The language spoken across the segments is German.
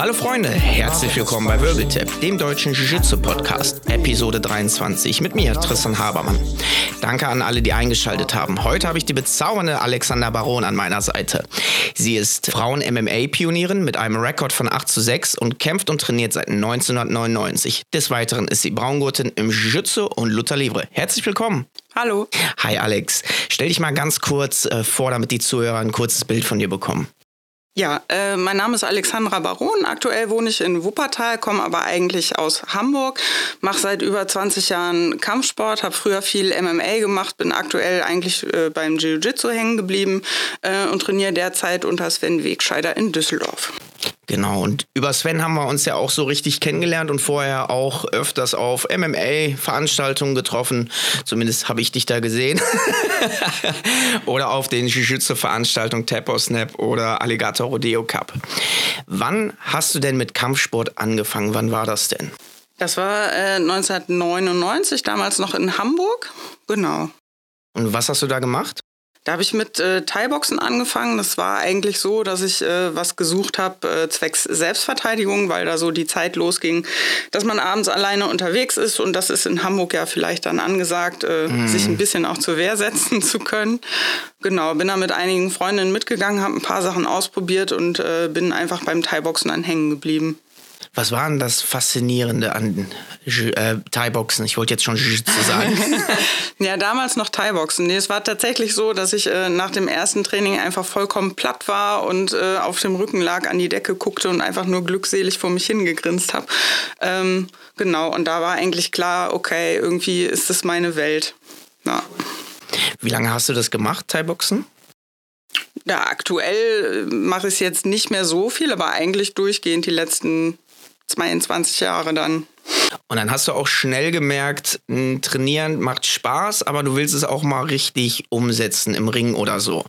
Hallo Freunde, herzlich willkommen bei Wirbeltip, dem deutschen Jiu-Jitsu-Podcast, Episode 23 mit mir, Tristan Habermann. Danke an alle, die eingeschaltet haben. Heute habe ich die bezaubernde Alexander Baron an meiner Seite. Sie ist Frauen-MMA-Pionierin mit einem Rekord von 8 zu 6 und kämpft und trainiert seit 1999. Des Weiteren ist sie Braungurtin im Jiu-Jitsu und Luther Livre. Herzlich willkommen. Hallo. Hi Alex, stell dich mal ganz kurz äh, vor, damit die Zuhörer ein kurzes Bild von dir bekommen. Ja, äh, mein Name ist Alexandra Baron. Aktuell wohne ich in Wuppertal, komme aber eigentlich aus Hamburg, mache seit über 20 Jahren Kampfsport, habe früher viel MMA gemacht, bin aktuell eigentlich äh, beim Jiu-Jitsu hängen geblieben äh, und trainiere derzeit unter Sven Wegscheider in Düsseldorf. Genau, und über Sven haben wir uns ja auch so richtig kennengelernt und vorher auch öfters auf MMA-Veranstaltungen getroffen. Zumindest habe ich dich da gesehen. oder auf den Jiu-Jitsu-Veranstaltungen Tapo Snap oder Alligator Rodeo Cup. Wann hast du denn mit Kampfsport angefangen? Wann war das denn? Das war äh, 1999, damals noch in Hamburg. Genau. Und was hast du da gemacht? Da habe ich mit äh, Thai-Boxen angefangen. Das war eigentlich so, dass ich äh, was gesucht habe äh, zwecks Selbstverteidigung, weil da so die Zeit losging, dass man abends alleine unterwegs ist und das ist in Hamburg ja vielleicht dann angesagt, äh, mm. sich ein bisschen auch zur Wehr setzen zu können. Genau, bin da mit einigen Freundinnen mitgegangen, habe ein paar Sachen ausprobiert und äh, bin einfach beim Thai-Boxen dann hängen geblieben. Was war denn das Faszinierende an äh, Thai-Boxen? Ich wollte jetzt schon zu sagen. ja, damals noch Thai-Boxen. Nee, es war tatsächlich so, dass ich äh, nach dem ersten Training einfach vollkommen platt war und äh, auf dem Rücken lag, an die Decke guckte und einfach nur glückselig vor mich hingegrinst habe. Ähm, genau, und da war eigentlich klar, okay, irgendwie ist das meine Welt. Ja. Wie lange hast du das gemacht, Thai-Boxen? Ja, aktuell äh, mache ich es jetzt nicht mehr so viel, aber eigentlich durchgehend die letzten 22 Jahre dann. Und dann hast du auch schnell gemerkt, trainieren macht Spaß, aber du willst es auch mal richtig umsetzen im Ring oder so.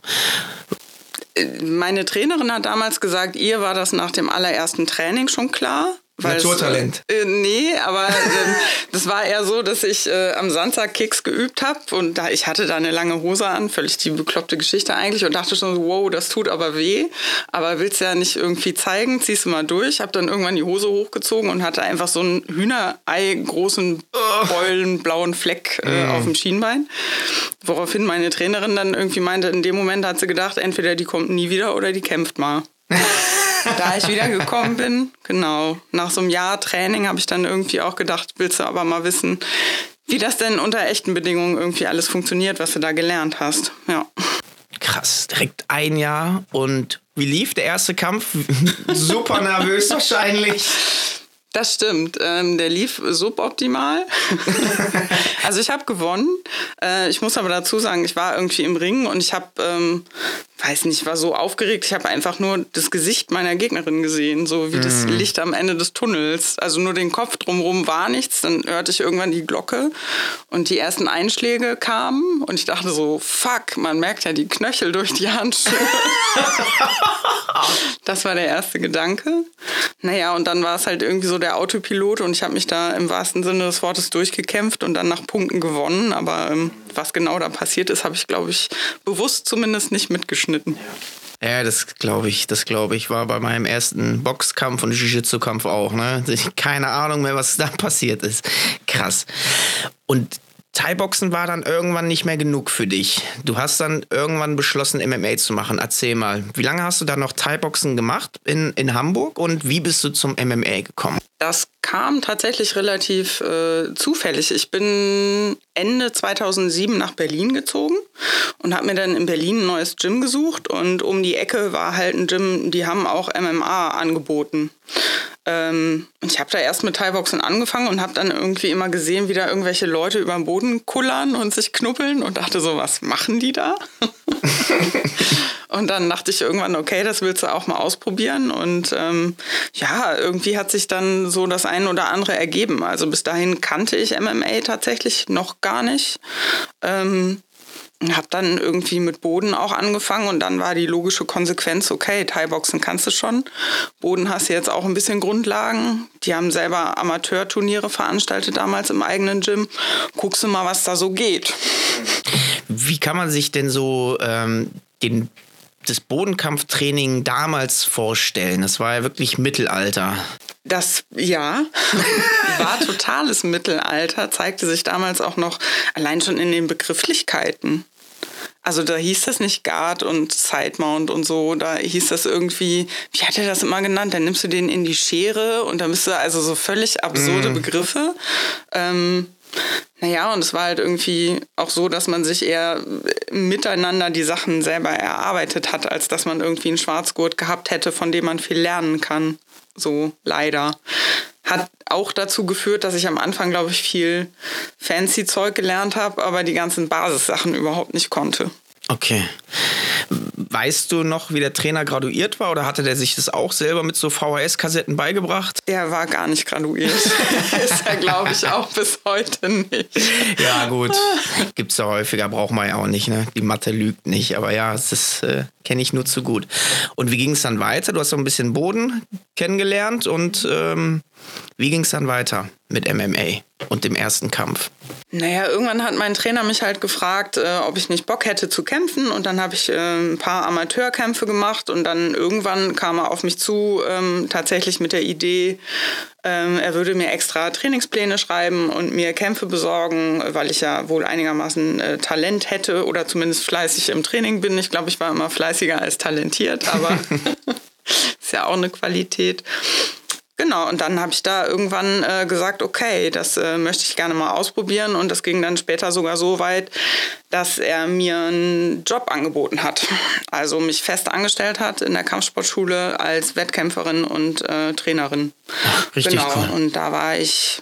Meine Trainerin hat damals gesagt, ihr war das nach dem allerersten Training schon klar. Naturtalent. Äh, nee, aber äh, das war eher so, dass ich äh, am Samstag Kicks geübt habe und da, ich hatte da eine lange Hose an, völlig die bekloppte Geschichte eigentlich und dachte schon so, wow, das tut aber weh, aber willst ja nicht irgendwie zeigen, ziehst du mal durch. Habe dann irgendwann die Hose hochgezogen und hatte einfach so einen Hühnerei großen Beulen, blauen Fleck äh, mm. auf dem Schienbein. Woraufhin meine Trainerin dann irgendwie meinte, in dem Moment hat sie gedacht, entweder die kommt nie wieder oder die kämpft mal. da ich wiedergekommen bin, genau, nach so einem Jahr Training habe ich dann irgendwie auch gedacht, willst du aber mal wissen, wie das denn unter echten Bedingungen irgendwie alles funktioniert, was du da gelernt hast. Ja. Krass, direkt ein Jahr und wie lief der erste Kampf? Super nervös wahrscheinlich. Das stimmt. Ähm, der lief suboptimal. also ich habe gewonnen. Äh, ich muss aber dazu sagen, ich war irgendwie im Ring und ich habe ähm, weiß nicht, war so aufgeregt. Ich habe einfach nur das Gesicht meiner Gegnerin gesehen, so wie mm. das mhm. Licht am Ende des Tunnels. Also nur den Kopf drumherum war nichts. Dann hörte ich irgendwann die Glocke und die ersten Einschläge kamen und ich dachte so, fuck, man merkt ja die Knöchel durch die Handschuhe. das war der erste Gedanke. Naja, und dann war es halt irgendwie so der Autopilot und ich habe mich da im wahrsten Sinne des Wortes durchgekämpft und dann nach Punkten gewonnen. Aber ähm, was genau da passiert ist, habe ich, glaube ich, bewusst zumindest nicht mitgeschnitten. Ja, das glaube ich, das glaube ich, war bei meinem ersten Boxkampf und Jiu-Jitsu-Kampf auch, ne? Keine Ahnung mehr, was da passiert ist. Krass. Und Thai-Boxen war dann irgendwann nicht mehr genug für dich. Du hast dann irgendwann beschlossen, MMA zu machen. Erzähl mal, wie lange hast du dann noch Thai-Boxen gemacht in, in Hamburg und wie bist du zum MMA gekommen? Das kam tatsächlich relativ äh, zufällig. Ich bin Ende 2007 nach Berlin gezogen und habe mir dann in Berlin ein neues Gym gesucht und um die Ecke war halt ein Gym, die haben auch MMA angeboten. Ähm, ich habe da erst mit Thai-Boxen angefangen und habe dann irgendwie immer gesehen, wie da irgendwelche Leute über den Boden kullern und sich knuppeln und dachte so, was machen die da? Und dann dachte ich irgendwann, okay, das willst du auch mal ausprobieren. Und ähm, ja, irgendwie hat sich dann so das ein oder andere ergeben. Also bis dahin kannte ich MMA tatsächlich noch gar nicht. Ähm, habe dann irgendwie mit Boden auch angefangen und dann war die logische Konsequenz, okay, Thai-Boxen kannst du schon. Boden hast du jetzt auch ein bisschen Grundlagen. Die haben selber Amateurturniere veranstaltet damals im eigenen Gym. Guckst du mal, was da so geht. Wie kann man sich denn so ähm, den, das Bodenkampftraining damals vorstellen? Das war ja wirklich Mittelalter. Das, ja, war totales Mittelalter, zeigte sich damals auch noch allein schon in den Begrifflichkeiten. Also da hieß das nicht Guard und Sidemount und so, da hieß das irgendwie, wie hat er das immer genannt? Dann nimmst du den in die Schere und dann bist du also so völlig absurde mm. Begriffe. Ähm, naja, und es war halt irgendwie auch so, dass man sich eher miteinander die Sachen selber erarbeitet hat, als dass man irgendwie einen Schwarzgurt gehabt hätte, von dem man viel lernen kann. So leider. Hat auch dazu geführt, dass ich am Anfang, glaube ich, viel fancy Zeug gelernt habe, aber die ganzen Basissachen überhaupt nicht konnte. Okay. Weißt du noch, wie der Trainer graduiert war oder hatte der sich das auch selber mit so VHS-Kassetten beigebracht? Der war gar nicht graduiert. ist er, glaube ich, auch bis heute nicht. Ja, gut. Gibt es ja häufiger, braucht man ja auch nicht. Ne? Die Mathe lügt nicht. Aber ja, das äh, kenne ich nur zu gut. Und wie ging es dann weiter? Du hast so ein bisschen Boden kennengelernt und ähm, wie ging es dann weiter mit MMA und dem ersten Kampf? Naja, irgendwann hat mein Trainer mich halt gefragt, äh, ob ich nicht Bock hätte zu kämpfen. Und dann habe ich äh, ein paar Amateurkämpfe gemacht. Und dann irgendwann kam er auf mich zu, ähm, tatsächlich mit der Idee, ähm, er würde mir extra Trainingspläne schreiben und mir Kämpfe besorgen, weil ich ja wohl einigermaßen äh, Talent hätte oder zumindest fleißig im Training bin. Ich glaube, ich war immer fleißiger als talentiert, aber ist ja auch eine Qualität. Genau, und dann habe ich da irgendwann äh, gesagt, okay, das äh, möchte ich gerne mal ausprobieren. Und das ging dann später sogar so weit, dass er mir einen Job angeboten hat. Also mich fest angestellt hat in der Kampfsportschule als Wettkämpferin und äh, Trainerin. Richtig genau, cool. und da war ich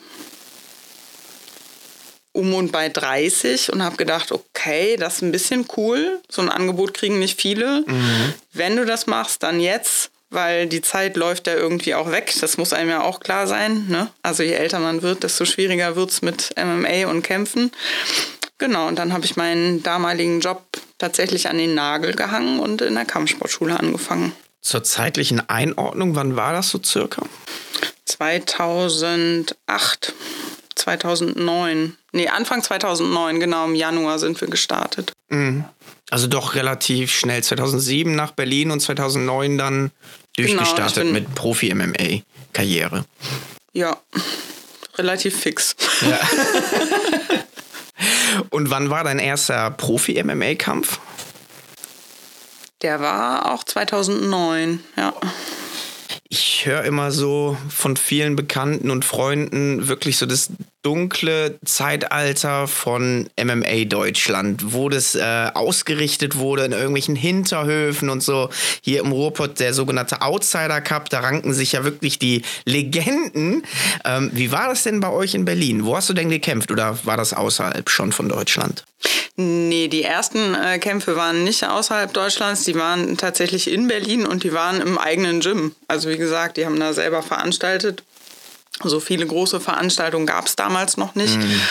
um und bei 30 und habe gedacht, okay, das ist ein bisschen cool. So ein Angebot kriegen nicht viele. Mhm. Wenn du das machst, dann jetzt weil die Zeit läuft ja irgendwie auch weg. Das muss einem ja auch klar sein. Ne? Also je älter man wird, desto schwieriger wird es mit MMA und Kämpfen. Genau, und dann habe ich meinen damaligen Job tatsächlich an den Nagel gehangen und in der Kampfsportschule angefangen. Zur zeitlichen Einordnung, wann war das so circa? 2008, 2009. Nee, Anfang 2009, genau, im Januar sind wir gestartet. Mhm. Also doch relativ schnell. 2007 nach Berlin und 2009 dann durchgestartet genau, mit Profi-MMA-Karriere. Ja, relativ fix. Ja. und wann war dein erster Profi-MMA-Kampf? Der war auch 2009, ja ich höre immer so von vielen Bekannten und Freunden wirklich so das dunkle Zeitalter von MMA Deutschland, wo das äh, ausgerichtet wurde in irgendwelchen Hinterhöfen und so. Hier im Ruhrpott der sogenannte Outsider Cup, da ranken sich ja wirklich die Legenden. Ähm, wie war das denn bei euch in Berlin? Wo hast du denn gekämpft oder war das außerhalb schon von Deutschland? Nee, die ersten äh, Kämpfe waren nicht außerhalb Deutschlands, die waren tatsächlich in Berlin und die waren im eigenen Gym. Also wie gesagt, die haben da selber veranstaltet. So viele große Veranstaltungen gab es damals noch nicht. Mhm.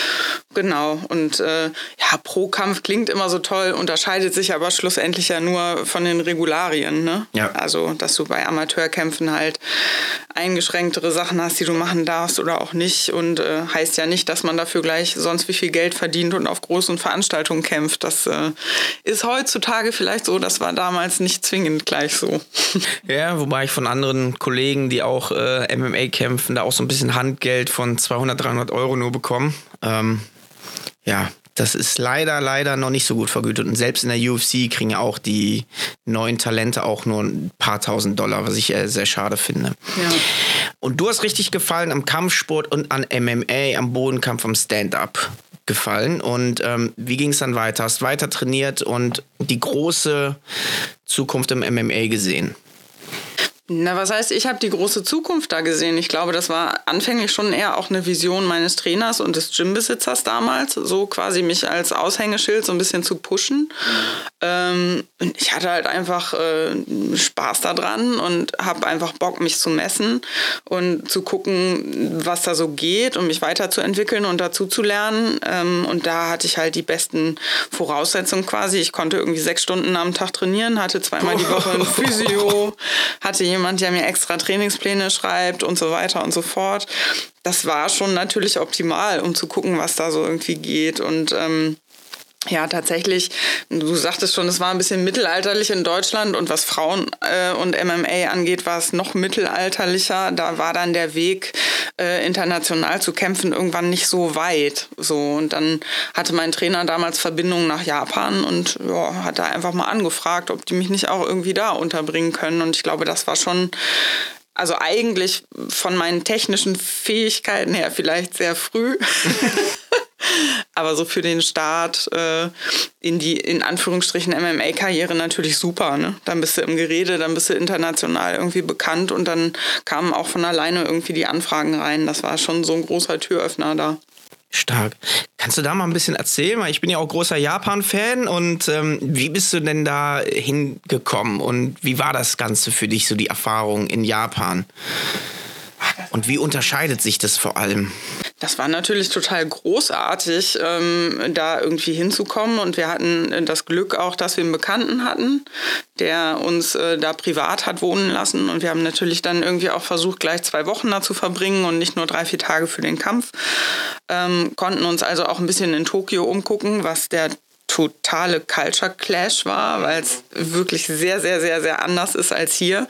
Genau. Und äh, ja, Pro-Kampf klingt immer so toll, unterscheidet sich aber schlussendlich ja nur von den Regularien. Ne? Ja. Also, dass du bei Amateurkämpfen halt eingeschränktere Sachen hast, die du machen darfst oder auch nicht. Und äh, heißt ja nicht, dass man dafür gleich sonst wie viel Geld verdient und auf großen Veranstaltungen kämpft. Das äh, ist heutzutage vielleicht so, das war damals nicht zwingend gleich so. Ja, wobei ich von anderen Kollegen, die auch äh, MMA kämpfen, da auch so ein bisschen Handgeld von 200, 300 Euro nur bekommen. Ähm, ja, das ist leider, leider noch nicht so gut vergütet. Und selbst in der UFC kriegen ja auch die neuen Talente auch nur ein paar tausend Dollar, was ich äh, sehr schade finde. Ja. Und du hast richtig gefallen am Kampfsport und an MMA, am Bodenkampf, am Stand-up gefallen. Und ähm, wie ging es dann weiter? Hast weiter trainiert und die große Zukunft im MMA gesehen? Na, was heißt, ich habe die große Zukunft da gesehen. Ich glaube, das war anfänglich schon eher auch eine Vision meines Trainers und des Gymbesitzers damals, so quasi mich als Aushängeschild so ein bisschen zu pushen. Ähm, ich hatte halt einfach äh, Spaß daran und habe einfach Bock, mich zu messen und zu gucken, was da so geht und mich weiterzuentwickeln und dazu zu lernen. Ähm, und da hatte ich halt die besten Voraussetzungen quasi. Ich konnte irgendwie sechs Stunden am Tag trainieren, hatte zweimal die Woche ein Physio, hatte jemand, der mir extra Trainingspläne schreibt und so weiter und so fort. Das war schon natürlich optimal, um zu gucken, was da so irgendwie geht. Und ähm, ja, tatsächlich, du sagtest schon, es war ein bisschen mittelalterlich in Deutschland und was Frauen äh, und MMA angeht, war es noch mittelalterlicher. Da war dann der Weg, äh, international zu kämpfen, irgendwann nicht so weit. So. Und dann hatte mein Trainer damals Verbindungen nach Japan und ja, hat da einfach mal angefragt, ob die mich nicht auch irgendwie da unterbringen können. Und ich glaube, das war schon also eigentlich von meinen technischen Fähigkeiten her vielleicht sehr früh. Aber so für den Start äh, in die, in Anführungsstrichen, MMA-Karriere natürlich super. Ne? Dann bist du im Gerede, dann bist du international irgendwie bekannt und dann kamen auch von alleine irgendwie die Anfragen rein. Das war schon so ein großer Türöffner da. Stark. Kannst du da mal ein bisschen erzählen? Weil ich bin ja auch großer Japan-Fan und ähm, wie bist du denn da hingekommen und wie war das Ganze für dich, so die Erfahrung in Japan? Und wie unterscheidet sich das vor allem? Das war natürlich total großartig, ähm, da irgendwie hinzukommen. Und wir hatten das Glück auch, dass wir einen Bekannten hatten, der uns äh, da privat hat wohnen lassen. Und wir haben natürlich dann irgendwie auch versucht, gleich zwei Wochen da zu verbringen und nicht nur drei, vier Tage für den Kampf. Ähm, konnten uns also auch ein bisschen in Tokio umgucken, was der totale Culture Clash war, weil es wirklich sehr, sehr, sehr, sehr anders ist als hier.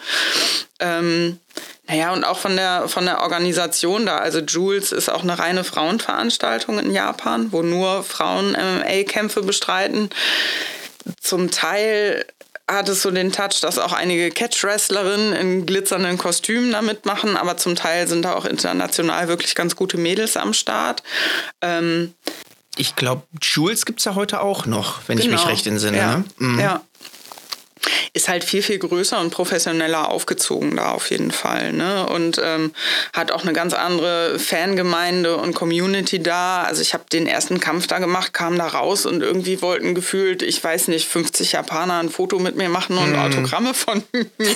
Ähm, naja, und auch von der, von der Organisation da. Also Jules ist auch eine reine Frauenveranstaltung in Japan, wo nur Frauen MMA-Kämpfe bestreiten. Zum Teil hat es so den Touch, dass auch einige Catch-Wrestlerinnen in glitzernden Kostümen da mitmachen, aber zum Teil sind da auch international wirklich ganz gute Mädels am Start. Ähm, ich glaube, Jules gibt es ja heute auch noch, wenn genau. ich mich genau. recht entsinne. Ja. Ne? Mhm. ja ist halt viel, viel größer und professioneller aufgezogen da auf jeden Fall. Ne? Und ähm, hat auch eine ganz andere Fangemeinde und Community da. Also ich habe den ersten Kampf da gemacht, kam da raus und irgendwie wollten gefühlt, ich weiß nicht, 50 Japaner ein Foto mit mir machen und mm. Autogramme von mir.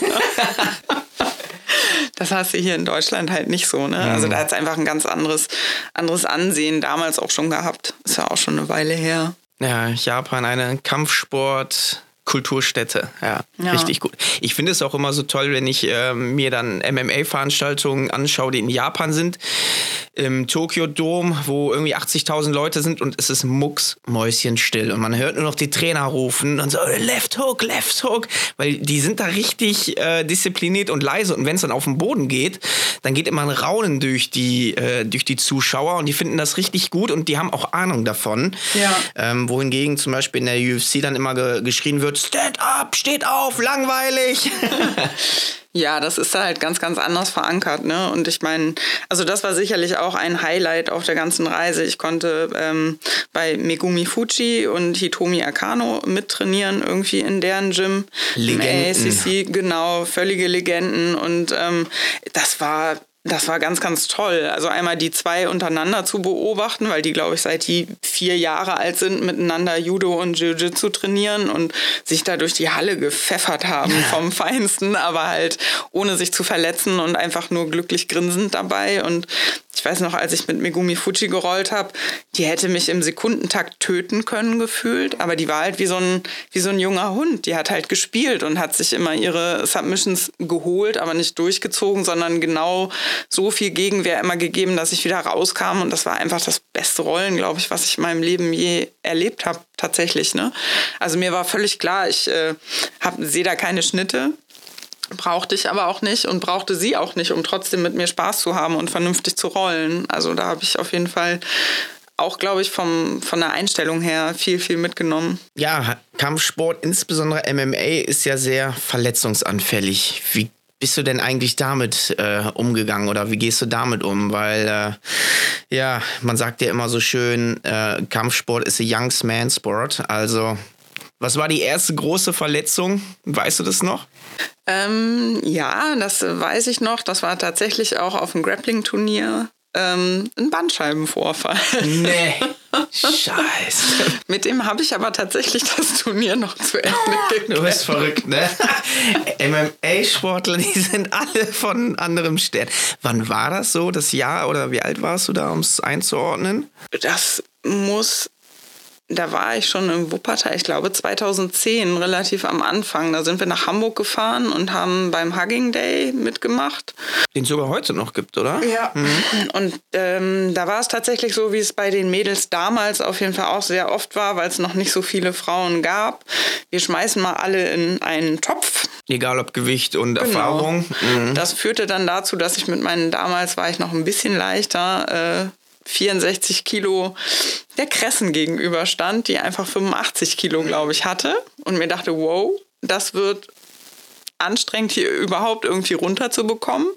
Das hast du hier in Deutschland halt nicht so. Ne? Also da hat es einfach ein ganz anderes, anderes Ansehen damals auch schon gehabt. Ist ja auch schon eine Weile her. Ja, Japan, eine Kampfsport. Kulturstätte, ja, ja, richtig gut. Ich finde es auch immer so toll, wenn ich äh, mir dann MMA-Veranstaltungen anschaue, die in Japan sind im Tokyo Dom, wo irgendwie 80.000 Leute sind und es ist mucksmäuschenstill und man hört nur noch die Trainer rufen und so Left Hook, Left Hook, weil die sind da richtig äh, diszipliniert und leise und wenn es dann auf den Boden geht, dann geht immer ein Raunen durch die, äh, durch die Zuschauer und die finden das richtig gut und die haben auch Ahnung davon. Ja. Ähm, wohingegen zum Beispiel in der UFC dann immer ge geschrien wird, Stand up, steht auf, langweilig. Ja, das ist da halt ganz, ganz anders verankert. Ne? Und ich meine, also das war sicherlich auch ein Highlight auf der ganzen Reise. Ich konnte ähm, bei Megumi Fuji und Hitomi Akano mittrainieren, irgendwie in deren Gym. Legenden. Im ACC, genau, völlige Legenden. Und ähm, das war das war ganz, ganz toll. Also einmal die zwei untereinander zu beobachten, weil die, glaube ich, seit die vier Jahre alt sind, miteinander Judo und Jiu-Jitsu trainieren und sich da durch die Halle gepfeffert haben vom Feinsten, aber halt ohne sich zu verletzen und einfach nur glücklich grinsend dabei. Und ich weiß noch, als ich mit Megumi Fuji gerollt habe, die hätte mich im Sekundentakt töten können gefühlt, aber die war halt wie so ein wie so ein junger Hund. Die hat halt gespielt und hat sich immer ihre Submissions geholt, aber nicht durchgezogen, sondern genau so viel Gegenwehr immer gegeben, dass ich wieder rauskam und das war einfach das beste Rollen, glaube ich, was ich in meinem Leben je erlebt habe tatsächlich. Ne? Also mir war völlig klar, ich äh, sehe da keine Schnitte brauchte ich aber auch nicht und brauchte sie auch nicht, um trotzdem mit mir Spaß zu haben und vernünftig zu rollen. Also da habe ich auf jeden Fall auch, glaube ich, vom, von der Einstellung her viel, viel mitgenommen. Ja, Kampfsport, insbesondere MMA, ist ja sehr verletzungsanfällig. Wie bist du denn eigentlich damit äh, umgegangen oder wie gehst du damit um? Weil, äh, ja, man sagt ja immer so schön, äh, Kampfsport ist a young man sport. Also Was war die erste große Verletzung? Weißt du das noch? Ähm, ja, das weiß ich noch. Das war tatsächlich auch auf dem Grappling-Turnier ähm, ein Bandscheibenvorfall. Nee. Scheiße. Mit dem habe ich aber tatsächlich das Turnier noch zu Ende gekämpft. Du bist verrückt, ne? MMA-Sportler, die sind alle von anderem Stern. Wann war das so, das Jahr oder wie alt warst du da, um es einzuordnen? Das muss da war ich schon in Wuppertal, ich glaube 2010, relativ am Anfang. Da sind wir nach Hamburg gefahren und haben beim Hugging Day mitgemacht. Den es sogar heute noch gibt, oder? Ja. Mhm. Und ähm, da war es tatsächlich so, wie es bei den Mädels damals auf jeden Fall auch sehr oft war, weil es noch nicht so viele Frauen gab. Wir schmeißen mal alle in einen Topf. Egal ob Gewicht und genau. Erfahrung. Mhm. Das führte dann dazu, dass ich mit meinen, damals war ich noch ein bisschen leichter, äh, 64 Kilo der Kressen gegenüberstand, die einfach 85 Kilo, glaube ich, hatte. Und mir dachte, wow, das wird anstrengend, hier überhaupt irgendwie runterzubekommen.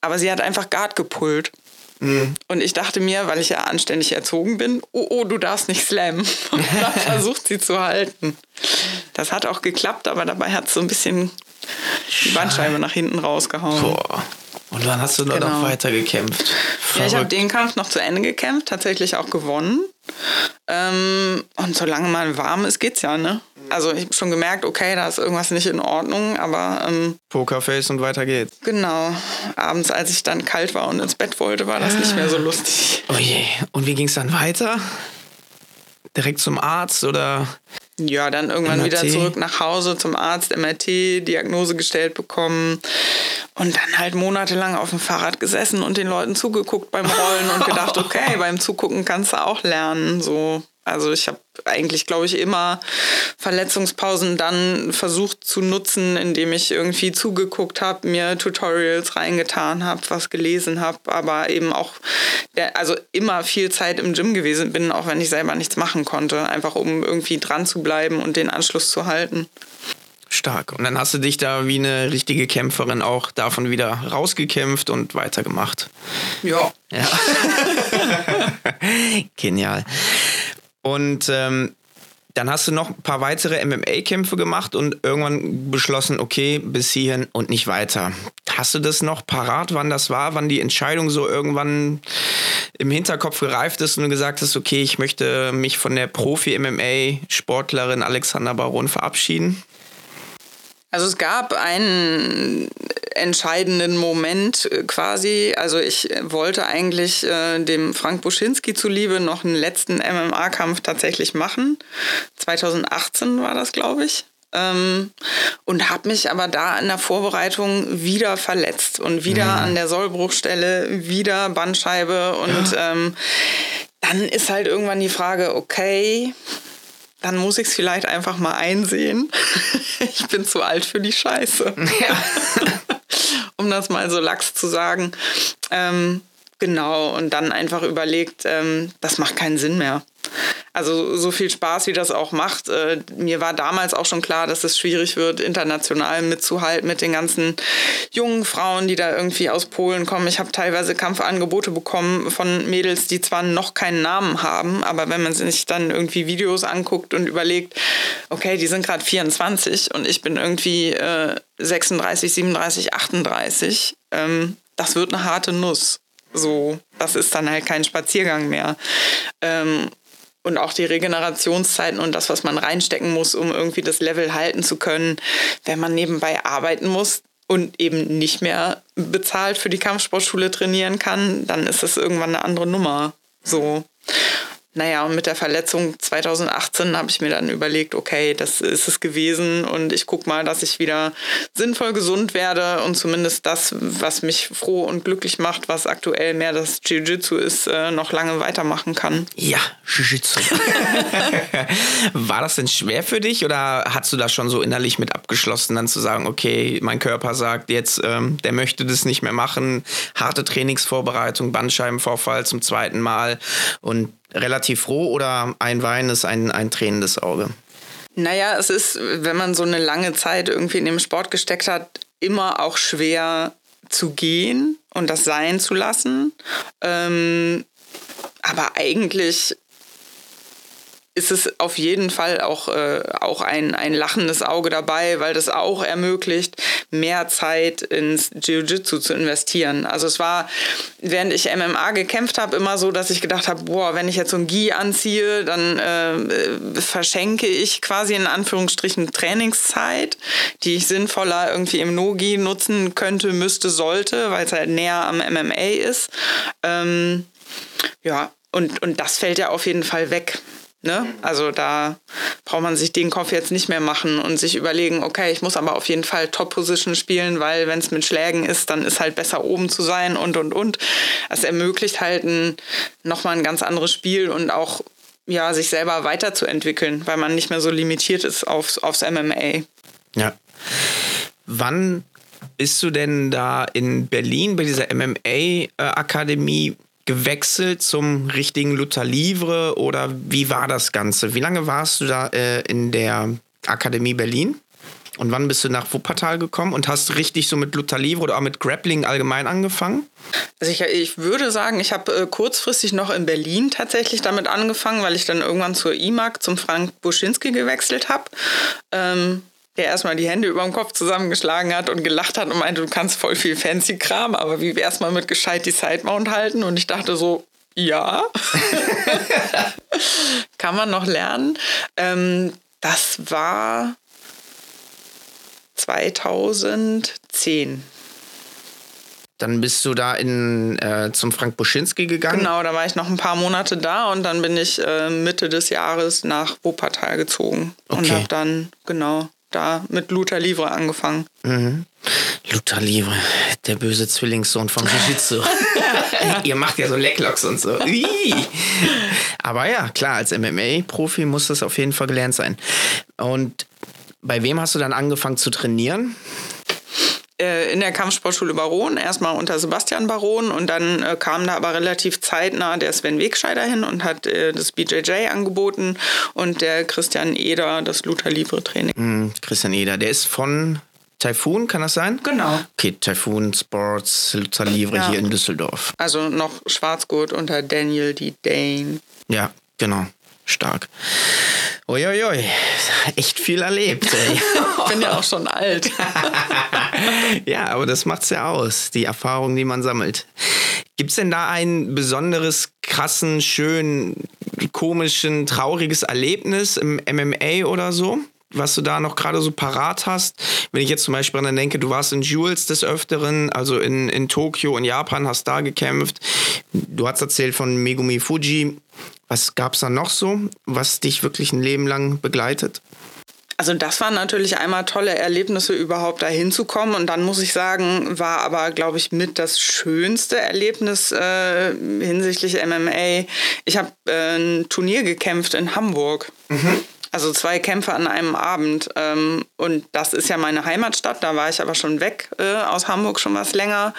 Aber sie hat einfach Guard gepullt. Mhm. Und ich dachte mir, weil ich ja anständig erzogen bin, oh, oh, du darfst nicht slammen. Und dann versucht sie zu halten. Das hat auch geklappt, aber dabei hat es so ein bisschen die Bandscheibe nach hinten rausgehauen. Boah. Und dann hast du nur genau. noch weiter gekämpft. Ja, ich habe den Kampf noch zu Ende gekämpft, tatsächlich auch gewonnen. Ähm, und solange man warm ist, geht's ja, ne? Also ich habe schon gemerkt, okay, da ist irgendwas nicht in Ordnung, aber... Ähm, Pokerface und weiter geht's. Genau. Abends, als ich dann kalt war und ins Bett wollte, war das nicht mehr so lustig. Oh je. Und wie ging's dann weiter? Direkt zum Arzt oder? Ja, dann irgendwann MRT. wieder zurück nach Hause zum Arzt, MRT, Diagnose gestellt bekommen und dann halt monatelang auf dem Fahrrad gesessen und den Leuten zugeguckt beim Rollen und gedacht, okay, beim Zugucken kannst du auch lernen, so. Also ich habe eigentlich, glaube ich, immer Verletzungspausen dann versucht zu nutzen, indem ich irgendwie zugeguckt habe, mir Tutorials reingetan habe, was gelesen habe, aber eben auch, also immer viel Zeit im Gym gewesen bin, auch wenn ich selber nichts machen konnte, einfach um irgendwie dran zu bleiben und den Anschluss zu halten. Stark. Und dann hast du dich da wie eine richtige Kämpferin auch davon wieder rausgekämpft und weitergemacht. Ja. Ja. Genial. Und ähm, dann hast du noch ein paar weitere MMA-Kämpfe gemacht und irgendwann beschlossen, okay, bis hierhin und nicht weiter. Hast du das noch parat, wann das war, wann die Entscheidung so irgendwann im Hinterkopf gereift ist und du gesagt hast, okay, ich möchte mich von der Profi-MMA-Sportlerin Alexander Baron verabschieden? Also es gab einen entscheidenden Moment äh, quasi. Also ich wollte eigentlich äh, dem Frank Buschinski zuliebe noch einen letzten MMA-Kampf tatsächlich machen. 2018 war das, glaube ich. Ähm, und habe mich aber da in der Vorbereitung wieder verletzt und wieder mhm. an der Sollbruchstelle, wieder Bandscheibe und ja. ähm, dann ist halt irgendwann die Frage, okay, dann muss ich es vielleicht einfach mal einsehen. ich bin zu alt für die Scheiße. Ja. um das mal so lax zu sagen. Ähm, genau, und dann einfach überlegt, ähm, das macht keinen Sinn mehr. Also so viel Spaß, wie das auch macht. Äh, mir war damals auch schon klar, dass es schwierig wird, international mitzuhalten mit den ganzen jungen Frauen, die da irgendwie aus Polen kommen. Ich habe teilweise Kampfangebote bekommen von Mädels, die zwar noch keinen Namen haben, aber wenn man sich dann irgendwie Videos anguckt und überlegt, okay, die sind gerade 24 und ich bin irgendwie äh, 36, 37, 38, ähm, das wird eine harte Nuss. So, das ist dann halt kein Spaziergang mehr. Ähm, und auch die Regenerationszeiten und das, was man reinstecken muss, um irgendwie das Level halten zu können, wenn man nebenbei arbeiten muss und eben nicht mehr bezahlt für die Kampfsportschule trainieren kann, dann ist das irgendwann eine andere Nummer. So. Naja, und mit der Verletzung 2018 habe ich mir dann überlegt, okay, das ist es gewesen und ich gucke mal, dass ich wieder sinnvoll gesund werde und zumindest das, was mich froh und glücklich macht, was aktuell mehr das Jiu-Jitsu ist, äh, noch lange weitermachen kann. Ja, Jiu-Jitsu. War das denn schwer für dich oder hast du da schon so innerlich mit abgeschlossen, dann zu sagen, okay, mein Körper sagt jetzt, ähm, der möchte das nicht mehr machen, harte Trainingsvorbereitung, Bandscheibenvorfall zum zweiten Mal und relativ froh oder ein weinendes, ein, ein tränendes Auge? Naja, es ist, wenn man so eine lange Zeit irgendwie in dem Sport gesteckt hat, immer auch schwer zu gehen und das sein zu lassen. Ähm, aber eigentlich ist es auf jeden Fall auch, äh, auch ein, ein lachendes Auge dabei, weil das auch ermöglicht, mehr Zeit ins Jiu-Jitsu zu investieren. Also es war, während ich MMA gekämpft habe, immer so, dass ich gedacht habe, boah, wenn ich jetzt so ein Gi anziehe, dann äh, verschenke ich quasi in Anführungsstrichen Trainingszeit, die ich sinnvoller irgendwie im No-Gi nutzen könnte, müsste, sollte, weil es halt näher am MMA ist. Ähm, ja, und, und das fällt ja auf jeden Fall weg. Ne? Also da braucht man sich den Kopf jetzt nicht mehr machen und sich überlegen, okay, ich muss aber auf jeden Fall Top-Position spielen, weil wenn es mit Schlägen ist, dann ist halt besser oben zu sein und und und. Es ermöglicht halt ein, nochmal ein ganz anderes Spiel und auch ja, sich selber weiterzuentwickeln, weil man nicht mehr so limitiert ist aufs, aufs MMA. Ja. Wann bist du denn da in Berlin bei dieser MMA-Akademie gewechselt zum richtigen Luther Livre oder wie war das Ganze? Wie lange warst du da äh, in der Akademie Berlin? Und wann bist du nach Wuppertal gekommen und hast richtig so mit Luther Livre oder auch mit Grappling allgemein angefangen? Also ich, ich würde sagen, ich habe äh, kurzfristig noch in Berlin tatsächlich damit angefangen, weil ich dann irgendwann zur IMAG, zum Frank Buschinski gewechselt habe. Ähm, der erstmal die Hände über dem Kopf zusammengeschlagen hat und gelacht hat und meinte, du kannst voll viel fancy Kram, aber wie wär's mal mit gescheit die Sidemount halten? Und ich dachte so, ja, kann man noch lernen. Ähm, das war 2010. Dann bist du da in, äh, zum Frank Buschinski gegangen? Genau, da war ich noch ein paar Monate da und dann bin ich äh, Mitte des Jahres nach Wuppertal gezogen okay. und habe dann, genau, da mit Luther Livre angefangen. Mhm. Luther Livre, der böse Zwillingssohn von Jiu-Jitsu. Ihr macht ja so Lecklocks und so. Aber ja, klar, als MMA-Profi muss das auf jeden Fall gelernt sein. Und bei wem hast du dann angefangen zu trainieren? Äh, in der Kampfsportschule Baron, erstmal unter Sebastian Baron und dann äh, kam da aber relativ zeitnah der Sven Wegscheider hin und hat äh, das BJJ angeboten und der Christian Eder das Luther Livre Training. Mm, Christian Eder, der ist von Typhoon, kann das sein? Genau. Okay, Typhoon Sports Luther Livre ja. hier in Düsseldorf. Also noch Schwarzgurt unter Daniel D. Dane. Ja, genau. Stark. Uiuiui, echt viel erlebt. Ey. ich bin ja auch schon alt. ja, aber das macht's ja aus, die Erfahrung, die man sammelt. Gibt's denn da ein besonderes, krassen, schön, komischen, trauriges Erlebnis im MMA oder so? was du da noch gerade so parat hast. Wenn ich jetzt zum Beispiel daran denke, du warst in Jules des Öfteren, also in, in Tokio und Japan, hast da gekämpft. Du hast erzählt von Megumi Fuji. Was gab es da noch so, was dich wirklich ein Leben lang begleitet? Also das waren natürlich einmal tolle Erlebnisse, überhaupt dahin zu kommen. Und dann muss ich sagen, war aber, glaube ich, mit das schönste Erlebnis äh, hinsichtlich MMA. Ich habe äh, ein Turnier gekämpft in Hamburg. Mhm. Also zwei Kämpfe an einem Abend. Ähm, und das ist ja meine Heimatstadt. Da war ich aber schon weg äh, aus Hamburg schon was länger.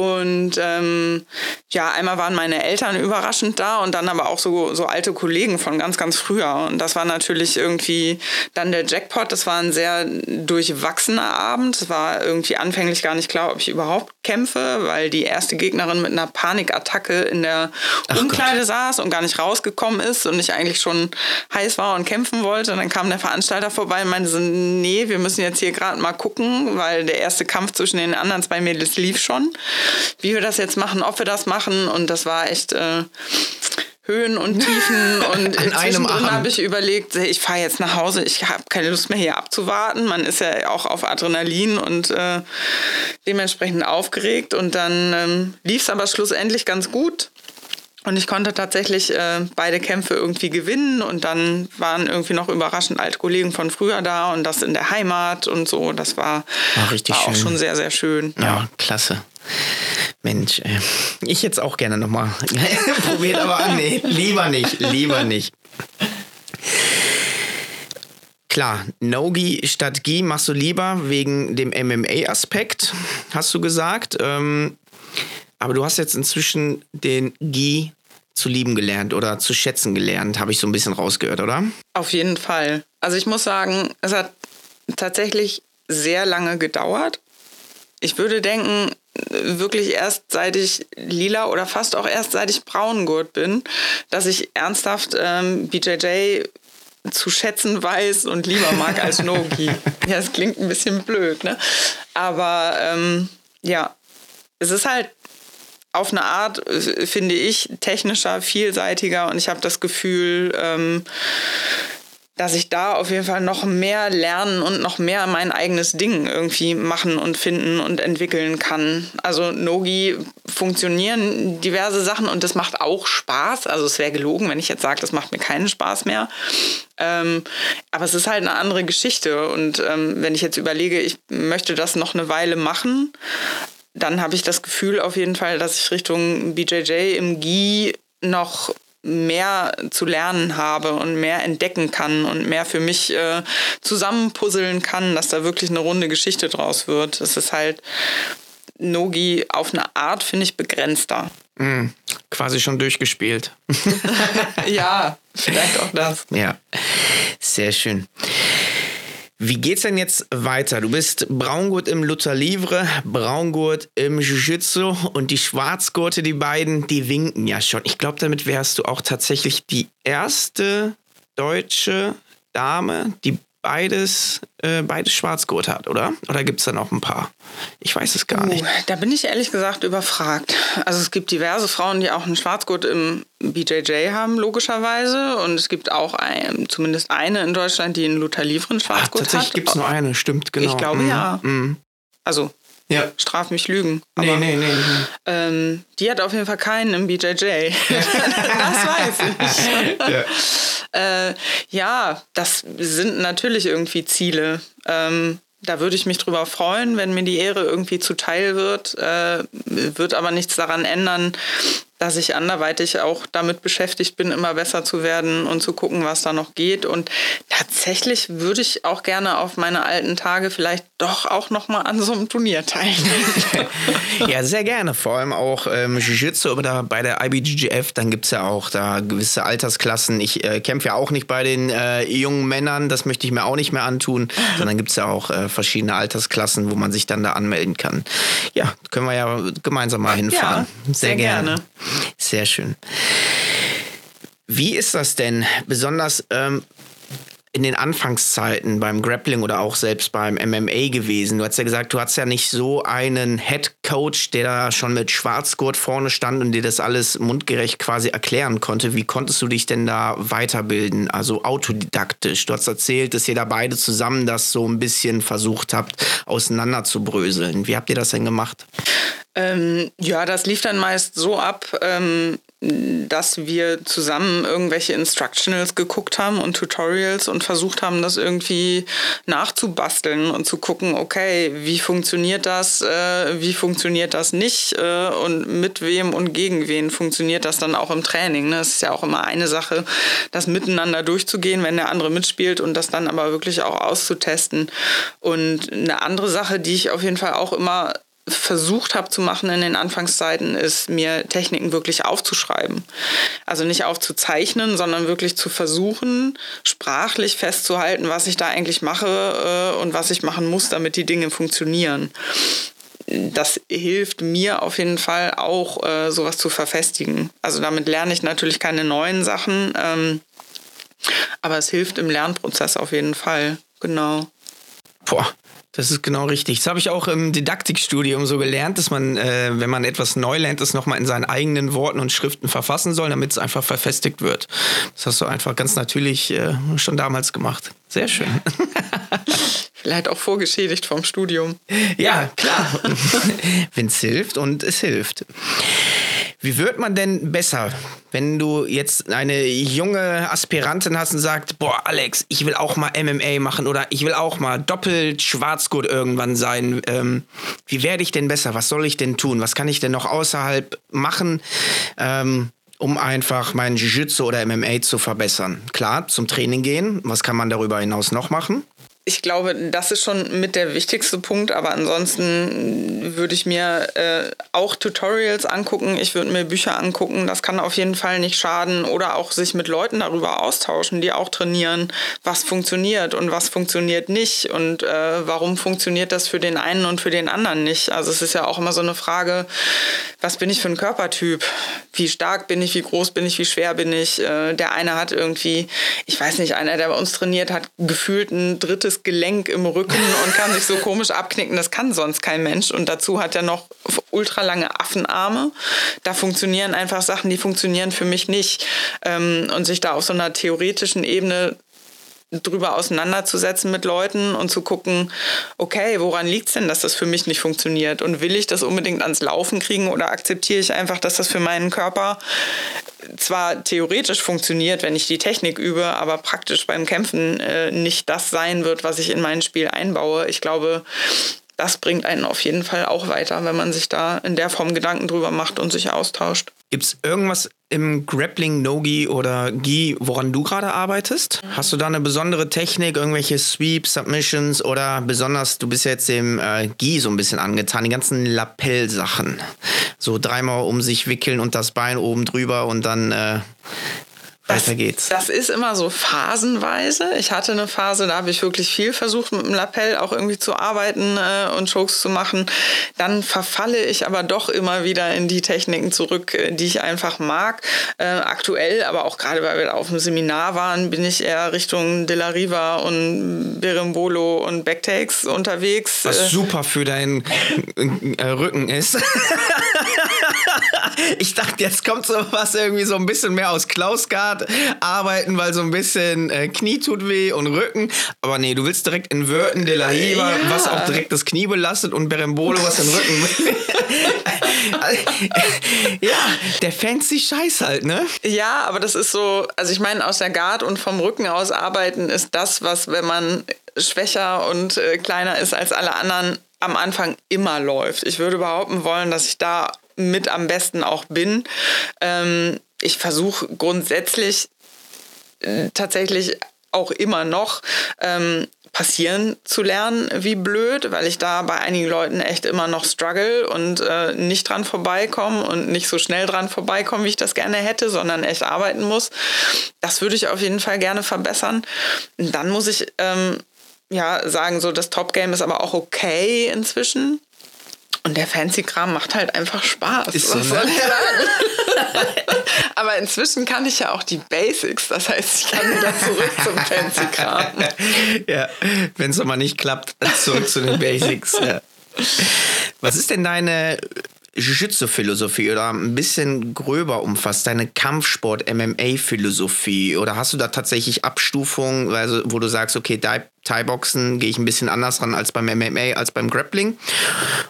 Und ähm, ja, einmal waren meine Eltern überraschend da und dann aber auch so, so alte Kollegen von ganz, ganz früher. Und das war natürlich irgendwie dann der Jackpot. Das war ein sehr durchwachsener Abend. Es war irgendwie anfänglich gar nicht klar, ob ich überhaupt kämpfe, weil die erste Gegnerin mit einer Panikattacke in der Umkleide saß und gar nicht rausgekommen ist und ich eigentlich schon heiß war und kämpfen wollte. Und dann kam der Veranstalter vorbei und meinte so, nee, wir müssen jetzt hier gerade mal gucken, weil der erste Kampf zwischen den anderen zwei Mädels lief schon wie wir das jetzt machen, ob wir das machen. Und das war echt äh, Höhen und Tiefen. Und zwischendrin habe ich überlegt, ich fahre jetzt nach Hause, ich habe keine Lust mehr hier abzuwarten. Man ist ja auch auf Adrenalin und äh, dementsprechend aufgeregt. Und dann ähm, lief es aber schlussendlich ganz gut. Und ich konnte tatsächlich äh, beide Kämpfe irgendwie gewinnen und dann waren irgendwie noch überraschend alte Kollegen von früher da und das in der Heimat und so. Das war, war, richtig war auch schon sehr, sehr schön. Ja, ja. klasse. Mensch, äh, ich jetzt auch gerne nochmal. Probiert aber an. Nee, lieber nicht, lieber nicht. Klar, No-Gi statt Gi machst du lieber wegen dem MMA-Aspekt, hast du gesagt. Ähm, aber du hast jetzt inzwischen den Gi zu lieben gelernt oder zu schätzen gelernt, habe ich so ein bisschen rausgehört, oder? Auf jeden Fall. Also ich muss sagen, es hat tatsächlich sehr lange gedauert. Ich würde denken, wirklich erst seit ich lila oder fast auch erst seit ich braungurt bin, dass ich ernsthaft ähm, BJJ zu schätzen weiß und lieber mag als Nogi. ja, es klingt ein bisschen blöd, ne? Aber ähm, ja, es ist halt auf eine Art, äh, finde ich, technischer, vielseitiger und ich habe das Gefühl, ähm, dass ich da auf jeden Fall noch mehr lernen und noch mehr mein eigenes Ding irgendwie machen und finden und entwickeln kann. Also Nogi funktionieren diverse Sachen und das macht auch Spaß. Also es wäre gelogen, wenn ich jetzt sage, das macht mir keinen Spaß mehr. Ähm, aber es ist halt eine andere Geschichte. Und ähm, wenn ich jetzt überlege, ich möchte das noch eine Weile machen, dann habe ich das Gefühl auf jeden Fall, dass ich Richtung BJJ im GI noch mehr zu lernen habe und mehr entdecken kann und mehr für mich äh, zusammenpuzzeln kann, dass da wirklich eine runde Geschichte draus wird. Es ist halt Nogi auf eine Art, finde ich, begrenzter. Mm, quasi schon durchgespielt. ja, vielleicht auch das. Ja, sehr schön. Wie geht's denn jetzt weiter? Du bist Braungurt im Luther Livre, Braungurt im Jiu-Jitsu und die Schwarzgurte, die beiden, die winken ja schon. Ich glaube, damit wärst du auch tatsächlich die erste deutsche Dame, die beides, äh, beides Schwarzgurt hat, oder? Oder gibt es da noch ein paar? Ich weiß es gar nicht. da bin ich ehrlich gesagt überfragt. Also es gibt diverse Frauen, die auch einen Schwarzgurt im BJJ haben, logischerweise. Und es gibt auch ein, zumindest eine in Deutschland, die einen Luther Livren Schwarzgurt Ach, tatsächlich hat. Tatsächlich gibt es nur eine, stimmt, genau. Ich glaube, mhm. ja. Mhm. Also ja. Straf mich Lügen. Aber, nee, nee, nee. nee. Ähm, die hat auf jeden Fall keinen im BJJ. das weiß ich. Ja. Äh, ja, das sind natürlich irgendwie Ziele. Ähm, da würde ich mich drüber freuen, wenn mir die Ehre irgendwie zuteil wird. Äh, wird aber nichts daran ändern, dass ich anderweitig auch damit beschäftigt bin, immer besser zu werden und zu gucken, was da noch geht. Und tatsächlich würde ich auch gerne auf meine alten Tage vielleicht doch auch noch mal an so einem Turnier teilnehmen. ja, sehr gerne. Vor allem auch ähm, Jiu-Jitsu oder bei der IBGGF, dann gibt es ja auch da gewisse Altersklassen. Ich äh, kämpfe ja auch nicht bei den äh, jungen Männern, das möchte ich mir auch nicht mehr antun, sondern gibt es ja auch äh, verschiedene Altersklassen, wo man sich dann da anmelden kann. Ja, können wir ja gemeinsam mal hinfahren. Ja, sehr, sehr gerne. gerne. Sehr schön. Wie ist das denn, besonders ähm, in den Anfangszeiten beim Grappling oder auch selbst beim MMA gewesen? Du hast ja gesagt, du hast ja nicht so einen Head Coach, der da schon mit Schwarzgurt vorne stand und dir das alles mundgerecht quasi erklären konnte. Wie konntest du dich denn da weiterbilden? Also autodidaktisch. Du hast erzählt, dass ihr da beide zusammen das so ein bisschen versucht habt, auseinanderzubröseln. Wie habt ihr das denn gemacht? Ähm, ja, das lief dann meist so ab, ähm, dass wir zusammen irgendwelche Instructionals geguckt haben und Tutorials und versucht haben, das irgendwie nachzubasteln und zu gucken, okay, wie funktioniert das, äh, wie funktioniert das nicht äh, und mit wem und gegen wen funktioniert das dann auch im Training. Ne? Es ist ja auch immer eine Sache, das miteinander durchzugehen, wenn der andere mitspielt und das dann aber wirklich auch auszutesten. Und eine andere Sache, die ich auf jeden Fall auch immer versucht habe zu machen in den Anfangszeiten, ist mir Techniken wirklich aufzuschreiben. Also nicht aufzuzeichnen, sondern wirklich zu versuchen, sprachlich festzuhalten, was ich da eigentlich mache äh, und was ich machen muss, damit die Dinge funktionieren. Das hilft mir auf jeden Fall auch, äh, sowas zu verfestigen. Also damit lerne ich natürlich keine neuen Sachen, ähm, aber es hilft im Lernprozess auf jeden Fall. Genau. Boah, das ist genau richtig. Das habe ich auch im Didaktikstudium so gelernt, dass man, äh, wenn man etwas neu lernt, das nochmal in seinen eigenen Worten und Schriften verfassen soll, damit es einfach verfestigt wird. Das hast du einfach ganz natürlich äh, schon damals gemacht. Sehr schön. Vielleicht auch vorgeschädigt vom Studium. Ja, klar. wenn es hilft und es hilft. Wie wird man denn besser, wenn du jetzt eine junge Aspirantin hast und sagst, boah, Alex, ich will auch mal MMA machen oder ich will auch mal doppelt Schwarzgurt irgendwann sein. Ähm, wie werde ich denn besser? Was soll ich denn tun? Was kann ich denn noch außerhalb machen? Ähm, um einfach mein Jiu-Jitsu oder MMA zu verbessern. Klar, zum Training gehen. Was kann man darüber hinaus noch machen? Ich glaube, das ist schon mit der wichtigste Punkt, aber ansonsten würde ich mir äh, auch Tutorials angucken, ich würde mir Bücher angucken, das kann auf jeden Fall nicht schaden oder auch sich mit Leuten darüber austauschen, die auch trainieren, was funktioniert und was funktioniert nicht und äh, warum funktioniert das für den einen und für den anderen nicht. Also es ist ja auch immer so eine Frage, was bin ich für ein Körpertyp? Wie stark bin ich, wie groß bin ich, wie schwer bin ich? Äh, der eine hat irgendwie, ich weiß nicht, einer, der bei uns trainiert, hat gefühlt ein drittes Gelenk im Rücken und kann sich so komisch abknicken. Das kann sonst kein Mensch. Und dazu hat er noch ultralange Affenarme. Da funktionieren einfach Sachen, die funktionieren für mich nicht. Ähm, und sich da auf so einer theoretischen Ebene drüber auseinanderzusetzen mit Leuten und zu gucken, okay, woran liegt es denn, dass das für mich nicht funktioniert? Und will ich das unbedingt ans Laufen kriegen oder akzeptiere ich einfach, dass das für meinen Körper zwar theoretisch funktioniert, wenn ich die Technik übe, aber praktisch beim Kämpfen äh, nicht das sein wird, was ich in mein Spiel einbaue. Ich glaube, das bringt einen auf jeden Fall auch weiter, wenn man sich da in der Form Gedanken drüber macht und sich austauscht. Gibt es irgendwas im Grappling, No-Gi oder Gi, woran du gerade arbeitest? Hast du da eine besondere Technik, irgendwelche Sweeps, Submissions oder besonders, du bist jetzt dem äh, Gi so ein bisschen angetan, die ganzen Lapell-Sachen. So dreimal um sich wickeln und das Bein oben drüber und dann äh, weiter geht's. Das ist immer so phasenweise. Ich hatte eine Phase, da habe ich wirklich viel versucht, mit dem Lapel auch irgendwie zu arbeiten äh, und Chokes zu machen. Dann verfalle ich aber doch immer wieder in die Techniken zurück, äh, die ich einfach mag. Äh, aktuell, aber auch gerade, weil wir auf dem Seminar waren, bin ich eher Richtung De La Riva und Berimbolo und Backtakes unterwegs. Was äh, super für deinen äh, Rücken ist. ich dachte, jetzt kommt so was irgendwie so ein bisschen mehr aus Klausgard arbeiten, weil so ein bisschen äh, Knie tut weh und Rücken. Aber nee, du willst direkt in Wörten de la Riva, ja. was auch direkt das Knie belastet und Berembolo, was den Rücken. ja, der fancy Scheiß halt, ne? Ja, aber das ist so, also ich meine, aus der Guard und vom Rücken aus arbeiten ist das, was, wenn man schwächer und äh, kleiner ist als alle anderen, am Anfang immer läuft. Ich würde behaupten wollen, dass ich da mit am besten auch bin. Ähm, ich versuche grundsätzlich äh, tatsächlich auch immer noch ähm, passieren zu lernen, wie blöd, weil ich da bei einigen Leuten echt immer noch struggle und äh, nicht dran vorbeikomme und nicht so schnell dran vorbeikomme, wie ich das gerne hätte, sondern echt arbeiten muss. Das würde ich auf jeden Fall gerne verbessern. Dann muss ich ähm, ja sagen, so das Top Game ist aber auch okay inzwischen. Und der Fancy-Kram macht halt einfach Spaß. Ist so, ne? Aber inzwischen kann ich ja auch die Basics. Das heißt, ich kann wieder zurück zum Fancy-Kram. Ja, wenn es aber nicht klappt, zurück zu den Basics. Ja. Was ist denn deine Jiu-Jitsu-Philosophie oder ein bisschen gröber umfasst, deine Kampfsport-MMA-Philosophie? Oder hast du da tatsächlich Abstufungen, also, wo du sagst, okay, Thai-Boxen gehe ich ein bisschen anders ran als beim MMA, als beim Grappling?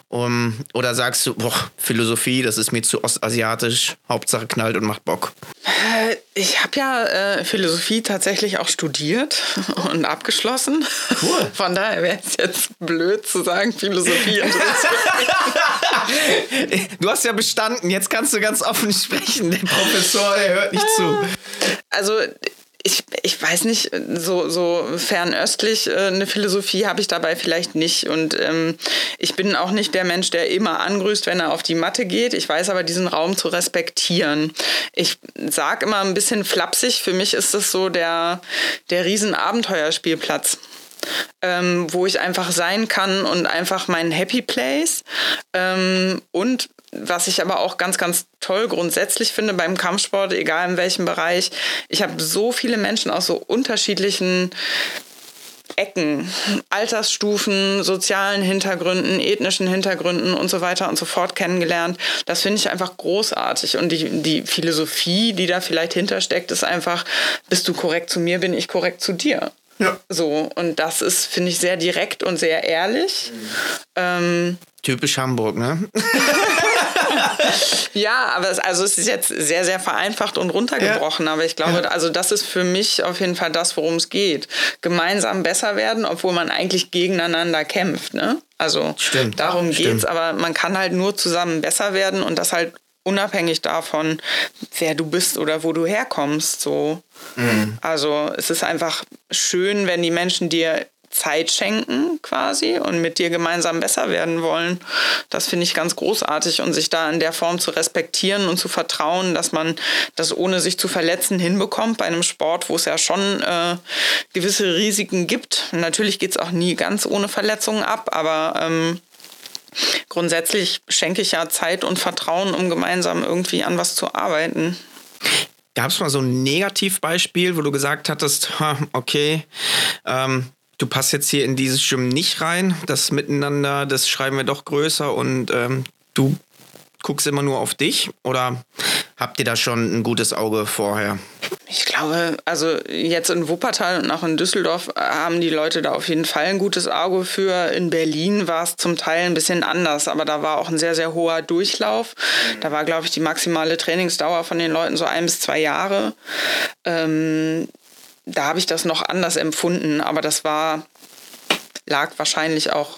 Um, oder sagst du, boah, Philosophie, das ist mir zu ostasiatisch, Hauptsache knallt und macht Bock? Äh, ich habe ja äh, Philosophie tatsächlich auch studiert und abgeschlossen. Cool. Von daher wäre es jetzt blöd zu sagen, Philosophie. du hast ja bestanden, jetzt kannst du ganz offen sprechen. Der Professor, der hört nicht zu. Also ich, ich weiß nicht, so, so fernöstlich äh, eine Philosophie habe ich dabei vielleicht nicht. Und ähm, ich bin auch nicht der Mensch, der immer angrüßt, wenn er auf die Matte geht. Ich weiß aber, diesen Raum zu respektieren. Ich sage immer ein bisschen flapsig, für mich ist das so der, der Riesenabenteuerspielplatz. Ähm, wo ich einfach sein kann und einfach mein Happy Place. Ähm, und was ich aber auch ganz, ganz toll grundsätzlich finde beim Kampfsport, egal in welchem Bereich, ich habe so viele Menschen aus so unterschiedlichen Ecken, Altersstufen, sozialen Hintergründen, ethnischen Hintergründen und so weiter und so fort kennengelernt. Das finde ich einfach großartig. Und die, die Philosophie, die da vielleicht hintersteckt, ist einfach, bist du korrekt zu mir, bin ich korrekt zu dir. Ja. So, und das ist, finde ich, sehr direkt und sehr ehrlich. Mhm. Ähm, Typisch Hamburg, ne? ja, aber es, also es ist jetzt sehr, sehr vereinfacht und runtergebrochen. Ja. Aber ich glaube, ja. also das ist für mich auf jeden Fall das, worum es geht. Gemeinsam besser werden, obwohl man eigentlich gegeneinander kämpft. Ne? Also Stimmt. darum geht es. Aber man kann halt nur zusammen besser werden und das halt unabhängig davon, wer du bist oder wo du herkommst. So. Mhm. Also es ist einfach schön, wenn die Menschen dir Zeit schenken quasi und mit dir gemeinsam besser werden wollen. Das finde ich ganz großartig und sich da in der Form zu respektieren und zu vertrauen, dass man das ohne sich zu verletzen hinbekommt bei einem Sport, wo es ja schon äh, gewisse Risiken gibt. Natürlich geht es auch nie ganz ohne Verletzungen ab, aber ähm, grundsätzlich schenke ich ja Zeit und Vertrauen, um gemeinsam irgendwie an was zu arbeiten. Gab es mal so ein Negativbeispiel, wo du gesagt hattest, okay, ähm, du passt jetzt hier in dieses Gym nicht rein, das Miteinander, das schreiben wir doch größer und ähm, du guckst immer nur auf dich oder habt ihr da schon ein gutes Auge vorher? Ich glaube, also jetzt in Wuppertal und auch in Düsseldorf haben die Leute da auf jeden Fall ein gutes Auge für. In Berlin war es zum Teil ein bisschen anders, aber da war auch ein sehr, sehr hoher Durchlauf. Da war, glaube ich, die maximale Trainingsdauer von den Leuten so ein bis zwei Jahre. Ähm, da habe ich das noch anders empfunden, aber das war, lag wahrscheinlich auch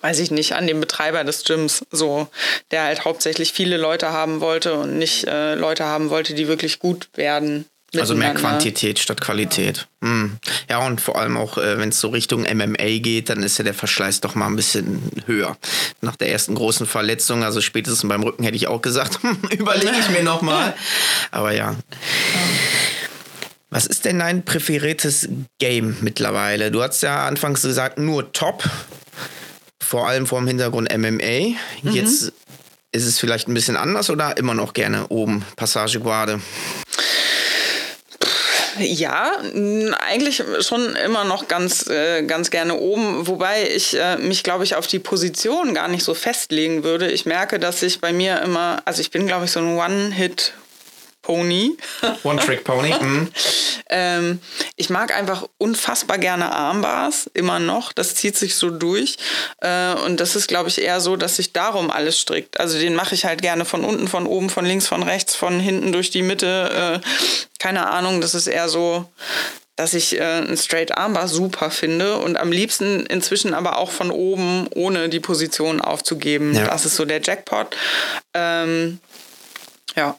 weiß ich nicht, an dem Betreiber des Gyms, so, der halt hauptsächlich viele Leute haben wollte und nicht äh, Leute haben wollte, die wirklich gut werden. Also mehr Quantität statt Qualität. Ja, hm. ja und vor allem auch, äh, wenn es so Richtung MMA geht, dann ist ja der Verschleiß doch mal ein bisschen höher. Nach der ersten großen Verletzung, also spätestens beim Rücken hätte ich auch gesagt, überlege ich mir nochmal. Aber ja. Was ist denn dein präferiertes Game mittlerweile? Du hast ja anfangs gesagt, nur Top vor allem vor dem Hintergrund MMA. Mhm. Jetzt ist es vielleicht ein bisschen anders oder immer noch gerne oben, Passage Guarde? Ja, eigentlich schon immer noch ganz, äh, ganz gerne oben, wobei ich äh, mich, glaube ich, auf die Position gar nicht so festlegen würde. Ich merke, dass ich bei mir immer, also ich bin, glaube ich, so ein One-Hit- Pony. One-Trick-Pony. Mhm. ähm, ich mag einfach unfassbar gerne Armbars, immer noch. Das zieht sich so durch. Äh, und das ist, glaube ich, eher so, dass sich darum alles strickt. Also den mache ich halt gerne von unten, von oben, von links, von rechts, von hinten durch die Mitte. Äh, keine Ahnung, das ist eher so dass ich äh, ein Straight Armbar super finde und am liebsten inzwischen aber auch von oben, ohne die Position aufzugeben. Ja. Das ist so der Jackpot. Ähm, ja.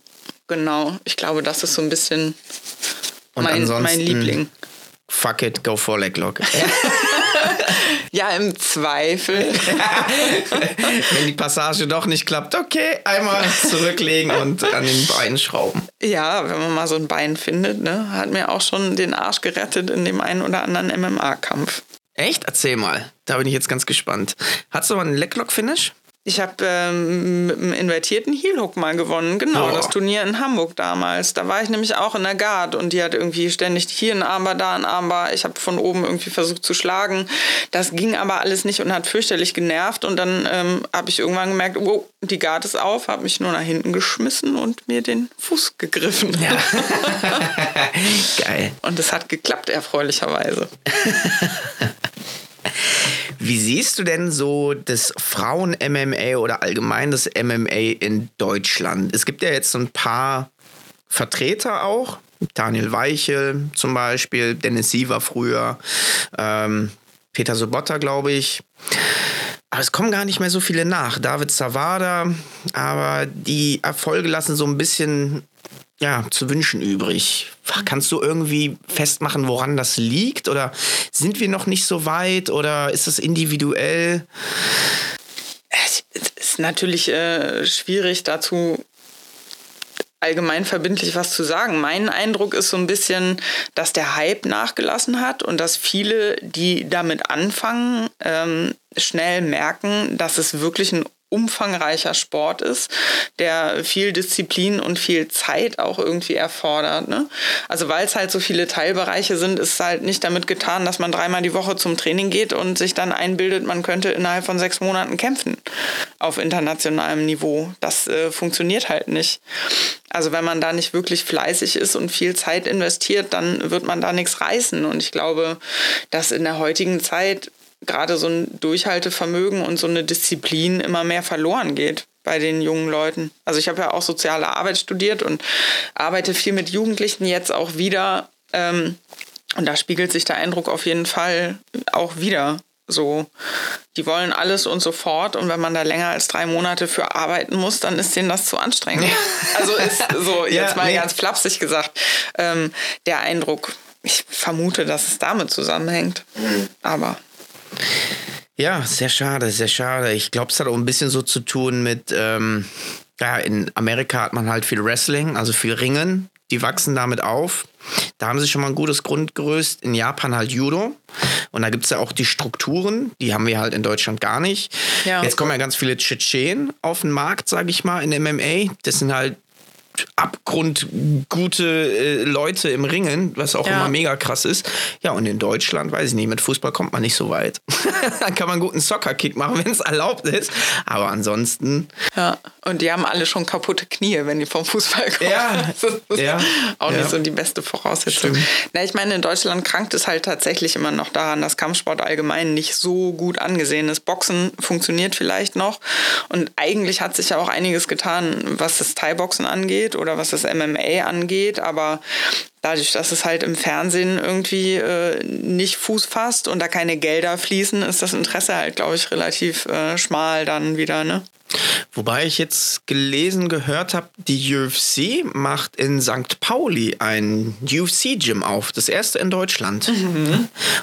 Genau, ich glaube, das ist so ein bisschen mein, mein Liebling. Fuck it, go for Leglock. ja, im Zweifel. Wenn die Passage doch nicht klappt, okay, einmal zurücklegen und an den Beinen schrauben. Ja, wenn man mal so ein Bein findet, ne, hat mir auch schon den Arsch gerettet in dem einen oder anderen MMA-Kampf. Echt? Erzähl mal. Da bin ich jetzt ganz gespannt. Hattest du mal einen Leglock-Finish? Ich habe ähm, mit einem invertierten Heelhook mal gewonnen. Genau, oh. das Turnier in Hamburg damals. Da war ich nämlich auch in der Guard und die hat irgendwie ständig hier ein Armbar, da ein Armbar. Ich habe von oben irgendwie versucht zu schlagen. Das ging aber alles nicht und hat fürchterlich genervt. Und dann ähm, habe ich irgendwann gemerkt, oh, die Guard ist auf, habe mich nur nach hinten geschmissen und mir den Fuß gegriffen. Ja. Geil. Und es hat geklappt, erfreulicherweise. Wie siehst du denn so das Frauen-MMA oder allgemein das MMA in Deutschland? Es gibt ja jetzt so ein paar Vertreter auch. Daniel Weichel zum Beispiel, Dennis Siever früher, ähm, Peter Sobotta, glaube ich. Aber es kommen gar nicht mehr so viele nach. David Zawada, aber die Erfolge lassen so ein bisschen ja, zu wünschen übrig. Kannst du irgendwie festmachen, woran das liegt? Oder sind wir noch nicht so weit? Oder ist es individuell? Es ist natürlich äh, schwierig dazu allgemein verbindlich was zu sagen. Mein Eindruck ist so ein bisschen, dass der Hype nachgelassen hat und dass viele, die damit anfangen, ähm, schnell merken, dass es wirklich ein umfangreicher Sport ist, der viel Disziplin und viel Zeit auch irgendwie erfordert. Ne? Also weil es halt so viele Teilbereiche sind, ist es halt nicht damit getan, dass man dreimal die Woche zum Training geht und sich dann einbildet, man könnte innerhalb von sechs Monaten kämpfen auf internationalem Niveau. Das äh, funktioniert halt nicht. Also wenn man da nicht wirklich fleißig ist und viel Zeit investiert, dann wird man da nichts reißen. Und ich glaube, dass in der heutigen Zeit gerade so ein Durchhaltevermögen und so eine Disziplin immer mehr verloren geht bei den jungen Leuten. Also ich habe ja auch soziale Arbeit studiert und arbeite viel mit Jugendlichen jetzt auch wieder. Ähm, und da spiegelt sich der Eindruck auf jeden Fall auch wieder. So, die wollen alles und sofort und wenn man da länger als drei Monate für arbeiten muss, dann ist denen das zu anstrengend. also ist so jetzt ja, mal nee. ganz flapsig gesagt ähm, der Eindruck ich vermute, dass es damit zusammenhängt. Aber. Ja, sehr schade, sehr schade. Ich glaube, es hat auch ein bisschen so zu tun mit, ähm, ja, in Amerika hat man halt viel Wrestling, also viel Ringen. Die wachsen damit auf. Da haben sie schon mal ein gutes Grundgerüst. In Japan halt Judo. Und da gibt es ja auch die Strukturen, die haben wir halt in Deutschland gar nicht. Ja. Jetzt kommen ja ganz viele Tschetschenen auf den Markt, sage ich mal, in MMA. Das sind halt abgrundgute äh, Leute im Ringen, was auch Ja. immer mega krass ist. Ja, und in Deutschland, weiß ich nicht, mit Fußball kommt man nicht so weit. Dann kann man einen guten Soccer-Kick machen, wenn es erlaubt ist. Aber ansonsten, Ja, und die haben alle schon kaputte Knie, wenn die vom Fußball kommen. Ja, Das ist ja, auch ja. nicht so die beste Voraussetzung. Stimmt. Na, ich meine, in Deutschland krankt es halt tatsächlich immer noch daran, dass Kampfsport allgemein nicht so gut angesehen ist. Boxen funktioniert vielleicht noch. Und eigentlich hat sich ja auch einiges getan, was das Thai-Boxen angeht oder was das MMA angeht. Aber dadurch, dass es halt im Fernsehen irgendwie äh, nicht Fuß fasst und da keine Gelder fließen, ist das Interesse halt, glaube ich, relativ äh, schmal dann wieder, ne? wobei ich jetzt gelesen, gehört habe, die UFC macht in St. Pauli ein UFC-Gym auf. Das erste in Deutschland.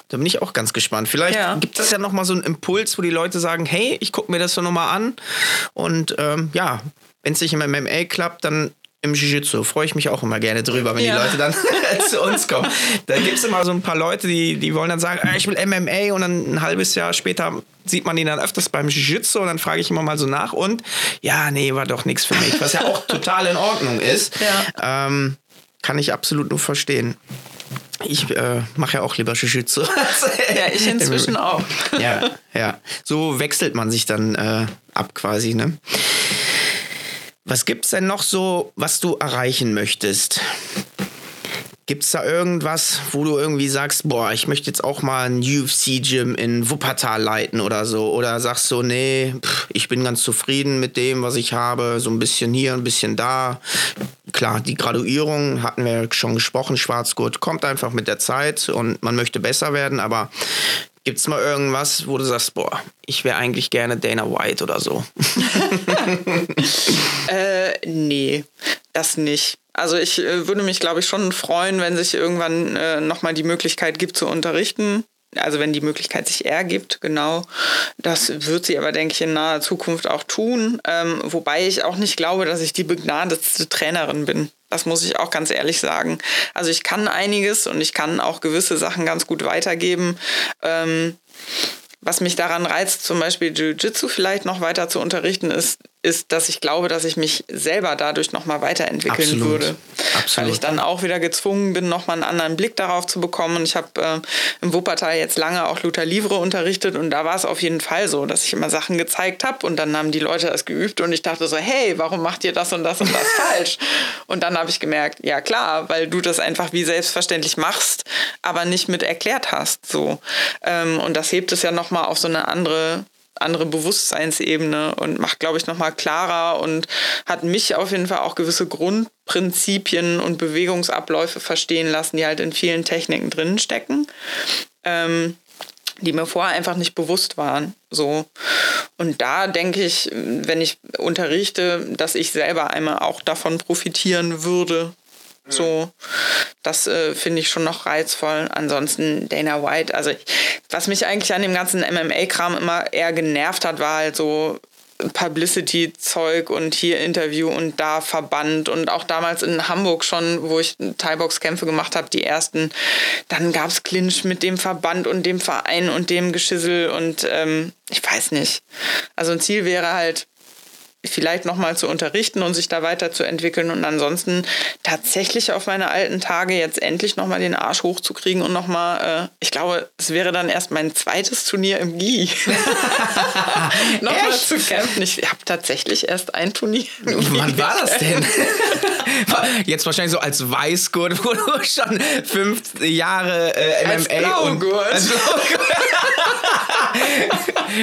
Da bin ich auch ganz gespannt. Vielleicht Ja. gibt es ja nochmal so einen Impuls, wo die Leute sagen, hey, ich gucke mir das so nochmal an. Und ähm, ja, wenn es nicht im MMA klappt, dann im Jiu-Jitsu freue ich mich auch immer gerne drüber, wenn Ja. die Leute dann zu uns kommen. Da gibt es immer so ein paar Leute, die, die wollen dann sagen, ah, ich will MMA und dann ein halbes Jahr später sieht man die dann öfters beim Jiu-Jitsu und dann frage ich immer mal so nach und ja, nee, war doch nichts für mich, was ja auch total in Ordnung ist. Ja. Ähm, kann ich absolut nur verstehen. Ich äh, mache ja auch lieber Jiu-Jitsu. Ja, ich inzwischen auch. ja, ja. So wechselt man sich dann äh, ab quasi, ne? Was gibt's denn noch so, was du erreichen möchtest? Gibt's da irgendwas, wo du irgendwie sagst, boah, ich möchte jetzt auch mal ein UFC-Gym in Wuppertal leiten oder so? Oder sagst du, nee, pff, ich bin ganz zufrieden mit dem, was ich habe, so ein bisschen hier, ein bisschen da. Klar, die Graduierung hatten wir schon gesprochen, Schwarzgurt kommt einfach mit der Zeit und man möchte besser werden, aber gibt's mal irgendwas, wo du sagst, boah, ich wäre eigentlich gerne Dana White oder so? Äh, nee, das nicht. Also ich äh, würde mich, glaube ich, schon freuen, wenn sich irgendwann äh, nochmal die Möglichkeit gibt zu unterrichten. Also wenn die Möglichkeit sich ergibt, genau. Das wird sie aber, denke ich, in naher Zukunft auch tun. Ähm, wobei ich auch nicht glaube, dass ich die begnadetste Trainerin bin. Das muss ich auch ganz ehrlich sagen. Also ich kann einiges und ich kann auch gewisse Sachen ganz gut weitergeben. Ähm, was mich daran reizt, zum Beispiel Jiu-Jitsu vielleicht noch weiter zu unterrichten, ist, ist, dass ich glaube, dass ich mich selber dadurch nochmal weiterentwickeln Absolut. würde. Absolut. Weil ich dann auch wieder gezwungen bin, nochmal einen anderen Blick darauf zu bekommen. Und ich habe äh, im Wuppertal jetzt lange auch Luther Livre unterrichtet und da war es auf jeden Fall so, dass ich immer Sachen gezeigt habe und dann haben die Leute das geübt und ich dachte so, hey, warum macht ihr das und das und das falsch? Und dann habe ich gemerkt, ja klar, weil du das einfach wie selbstverständlich machst, aber nicht mit erklärt hast. So. Ähm, und das hebt es ja nochmal auf so eine andere andere Bewusstseinsebene und macht, glaube ich, nochmal klarer und hat mich auf jeden Fall auch gewisse Grundprinzipien und Bewegungsabläufe verstehen lassen, die halt in vielen Techniken drin stecken. Ähm, die mir vorher einfach nicht bewusst waren. So. Und da denke ich, wenn ich unterrichte, dass ich selber einmal auch davon profitieren würde. So, das äh, finde ich schon noch reizvoll. Ansonsten Dana White, also ich, was mich eigentlich an dem ganzen MMA-Kram immer eher genervt hat, war halt so Publicity-Zeug und hier Interview und da Verband und auch damals in Hamburg schon, wo ich Thai-Box-Kämpfe gemacht habe, die ersten, dann gab es Clinch mit dem Verband und dem Verein und dem Geschissel und ähm, ich weiß nicht. Also ein Ziel wäre halt, vielleicht nochmal zu unterrichten und sich da weiterzuentwickeln und ansonsten tatsächlich auf meine alten Tage jetzt endlich nochmal den Arsch hochzukriegen und nochmal, äh, ich glaube, es wäre dann erst mein zweites Turnier im GI. nochmal zu kämpfen. Ich habe tatsächlich erst ein Turnier. Wann war das denn? Jetzt wahrscheinlich so als Weißgurt, wo du schon fünf Jahre äh, MMA Als Blaugurt. und als Blaugurt.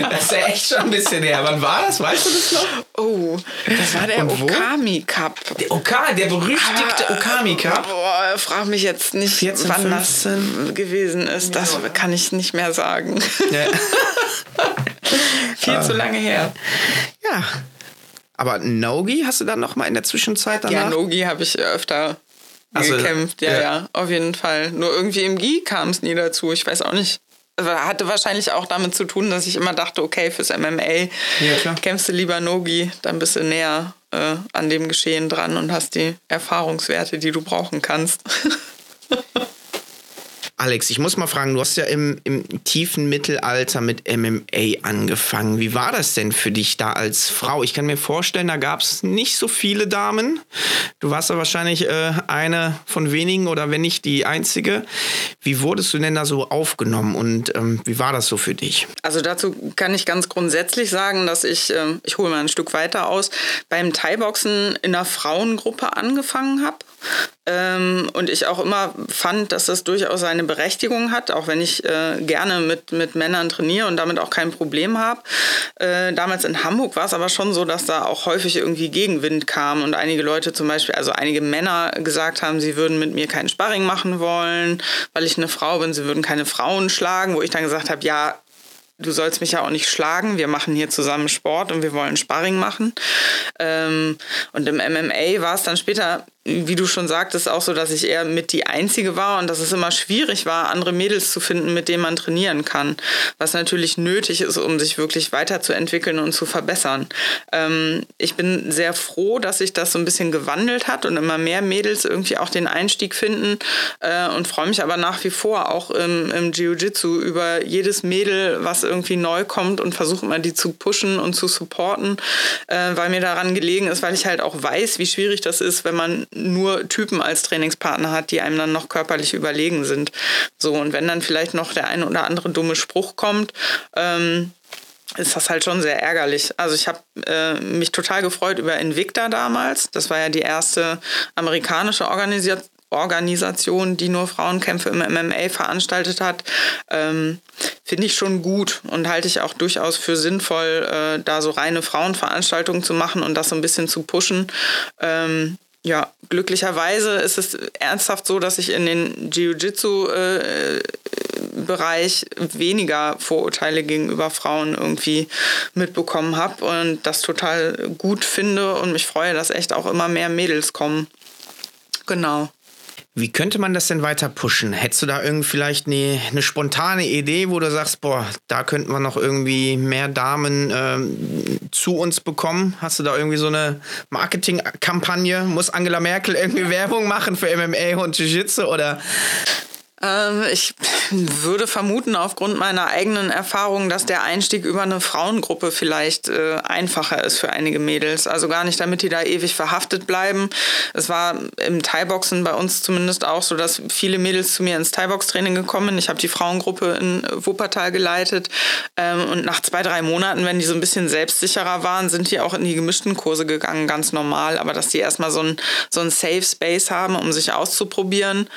Das ist ja echt schon ein bisschen her. Wann war das? Weißt du das noch? Oh, das war der? Okami Cup. Der Oka, der berüchtigte Okami Cup. Boah, frag mich jetzt nicht, 14, wann 15. das gewesen ist. Das kann ich nicht mehr sagen. Ja. Viel zu lange her. ja. Aber Nogi hast du dann noch mal in der Zwischenzeit danach? Ja, Nogi habe ich öfter also, gekämpft, ja, ja, ja, auf jeden Fall. Nur irgendwie im Gi kam es nie dazu. Ich weiß auch nicht. Hatte wahrscheinlich auch damit zu tun, dass ich immer dachte, okay, fürs MMA ja, kämpfst du lieber Nogi, dann bist du näher äh, an dem Geschehen dran und hast die Erfahrungswerte, die du brauchen kannst. Alex, ich muss mal fragen, du hast ja im, im, tiefen Mittelalter mit MMA angefangen. Wie war das denn für dich da als Frau? Ich kann mir vorstellen, da gab es nicht so viele Damen. Du warst ja wahrscheinlich äh, eine von wenigen oder wenn nicht die einzige. Wie wurdest du denn da so aufgenommen und ähm, wie war das so für dich? Also dazu kann ich ganz grundsätzlich sagen, dass ich, äh, ich hole mal ein Stück weiter aus, beim Thai-Boxen in einer Frauengruppe angefangen habe. Ähm, und ich auch immer fand, dass das durchaus seine Berechtigung hat, auch wenn ich äh, gerne mit, mit Männern trainiere und damit auch kein Problem habe. Äh, damals in Hamburg war es aber schon so, dass da auch häufig irgendwie Gegenwind kam und einige Leute zum Beispiel, also einige Männer gesagt haben, sie würden mit mir keinen Sparring machen wollen, weil ich eine Frau bin, sie würden keine Frauen schlagen, wo ich dann gesagt habe, ja, du sollst mich ja auch nicht schlagen, wir machen hier zusammen Sport und wir wollen Sparring machen. Ähm, und im MMA war es dann später wie du schon sagtest, auch so, dass ich eher mit die Einzige war und dass es immer schwierig war, andere Mädels zu finden, mit denen man trainieren kann. Was natürlich nötig ist, um sich wirklich weiterzuentwickeln und zu verbessern. Ähm, ich bin sehr froh, dass sich das so ein bisschen gewandelt hat und immer mehr Mädels irgendwie auch den Einstieg finden äh, und freue mich aber nach wie vor auch im, im Jiu-Jitsu über jedes Mädel, was irgendwie neu kommt und versuche immer die zu pushen und zu supporten, äh, weil mir daran gelegen ist, weil ich halt auch weiß, wie schwierig das ist, wenn man nur Typen als Trainingspartner hat, die einem dann noch körperlich überlegen sind. So, und wenn dann vielleicht noch der ein oder andere dumme Spruch kommt, ähm, ist das halt schon sehr ärgerlich. Also ich habe äh, mich total gefreut über Invicta damals. Das war ja die erste amerikanische Organisation. Organisation, die nur Frauenkämpfe im MMA veranstaltet hat, ähm, finde ich schon gut und halte ich auch durchaus für sinnvoll, äh, da so reine Frauenveranstaltungen zu machen und das so ein bisschen zu pushen. Ähm, ja, glücklicherweise ist es ernsthaft so, dass ich in den Jiu-Jitsu-Bereich weniger Vorurteile gegenüber Frauen irgendwie mitbekommen habe und das total gut finde und mich freue, dass echt auch immer mehr Mädels kommen. Genau. Wie könnte man das denn weiter pushen? Hättest du da irgendwie vielleicht eine, eine spontane Idee, wo du sagst, boah, da könnten wir noch irgendwie mehr Damen ähm, zu uns bekommen? Hast du da irgendwie so eine Marketingkampagne? Muss Angela Merkel irgendwie Werbung machen für MMA und Jiu-Jitsu oder? Ähm, ich würde vermuten, aufgrund meiner eigenen Erfahrung, dass der Einstieg über eine Frauengruppe vielleicht äh, einfacher ist für einige Mädels. Also gar nicht, damit die da ewig verhaftet bleiben. Es war im Thai-Boxen bei uns zumindest auch so, dass viele Mädels zu mir ins Thai-Box-Training gekommen sind. Ich habe die Frauengruppe in Wuppertal geleitet. Ähm, und nach zwei, drei Monaten, wenn die so ein bisschen selbstsicherer waren, sind die auch in die gemischten Kurse gegangen, ganz normal. Aber dass die erstmal so ein, so ein Safe Space haben, um sich auszuprobieren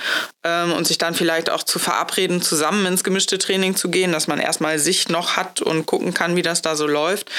ähm, und sich dann vielleicht vielleicht auch zu verabreden, zusammen ins gemischte Training zu gehen, dass man erstmal sich noch hat und gucken kann, wie das da so läuft.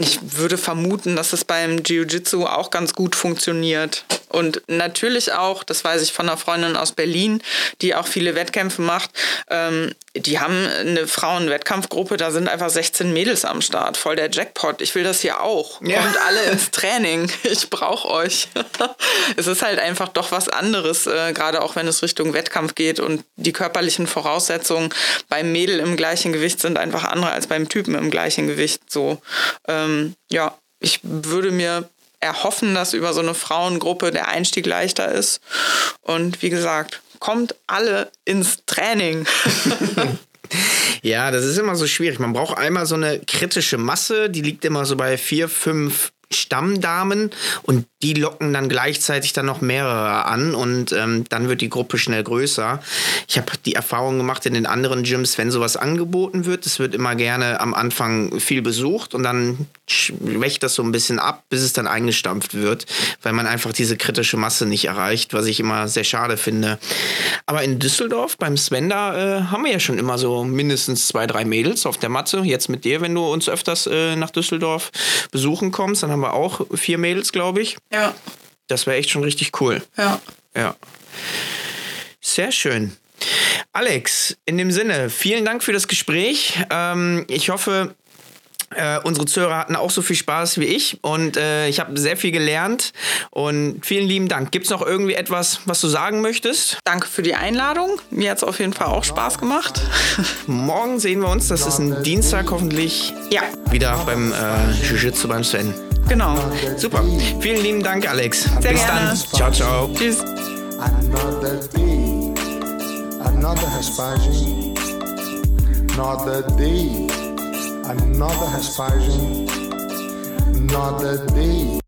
Ich würde vermuten, dass es beim Jiu-Jitsu auch ganz gut funktioniert. Und natürlich auch, das weiß ich von einer Freundin aus Berlin, die auch viele Wettkämpfe macht, ähm, die haben eine Frauenwettkampfgruppe, da sind einfach 16 Mädels am Start. Voll der Jackpot. Ich will das hier auch. Ja. Kommt alle ins Training. Ich brauche euch. es ist halt einfach doch was anderes, äh, gerade auch wenn es Richtung Wettkampf geht und die körperlichen Voraussetzungen beim Mädel im gleichen Gewicht sind einfach andere als beim Typen im gleichen Gewicht. So, ähm, ja, ich würde mir erhoffen, dass über so eine Frauengruppe der Einstieg leichter ist. Und wie gesagt, kommt alle ins Training. ja, das ist immer so schwierig. Man braucht einmal so eine kritische Masse, die liegt immer so bei vier, fünf Stammdamen und die locken dann gleichzeitig dann noch mehrere an und ähm, dann wird die Gruppe schnell größer. Ich habe die Erfahrung gemacht in den anderen Gyms, wenn sowas angeboten wird, es wird immer gerne am Anfang viel besucht und dann schwächt das so ein bisschen ab, bis es dann eingestampft wird, weil man einfach diese kritische Masse nicht erreicht, was ich immer sehr schade finde. Aber in Düsseldorf beim Svenda äh, haben wir ja schon immer so mindestens zwei, drei Mädels auf der Matte. Jetzt mit dir, wenn du uns öfters äh, nach Düsseldorf besuchen kommst, dann haben wir auch vier Mädels, glaube ich. Ja. Das wäre echt schon richtig cool. Ja. Ja. Sehr schön. Alex, in dem Sinne, vielen Dank für das Gespräch. Ähm, ich hoffe, Äh, unsere Zuhörer hatten auch so viel Spaß wie ich und äh, ich habe sehr viel gelernt und vielen lieben Dank. Gibt es noch irgendwie etwas, was du sagen möchtest? Danke für die Einladung. Mir hat es auf jeden Fall auch Spaß gemacht. Morgen sehen wir uns, das ist ein Dienstag hoffentlich, ja. wieder beim äh, Jiu-Jitsu beim Sven. Genau. Super. Vielen lieben Dank, Alex. Sehr Bis gerne. dann. Ciao, ciao. Tschüss. Another day, another Hespagem. Another day, another Hespagem. Another day,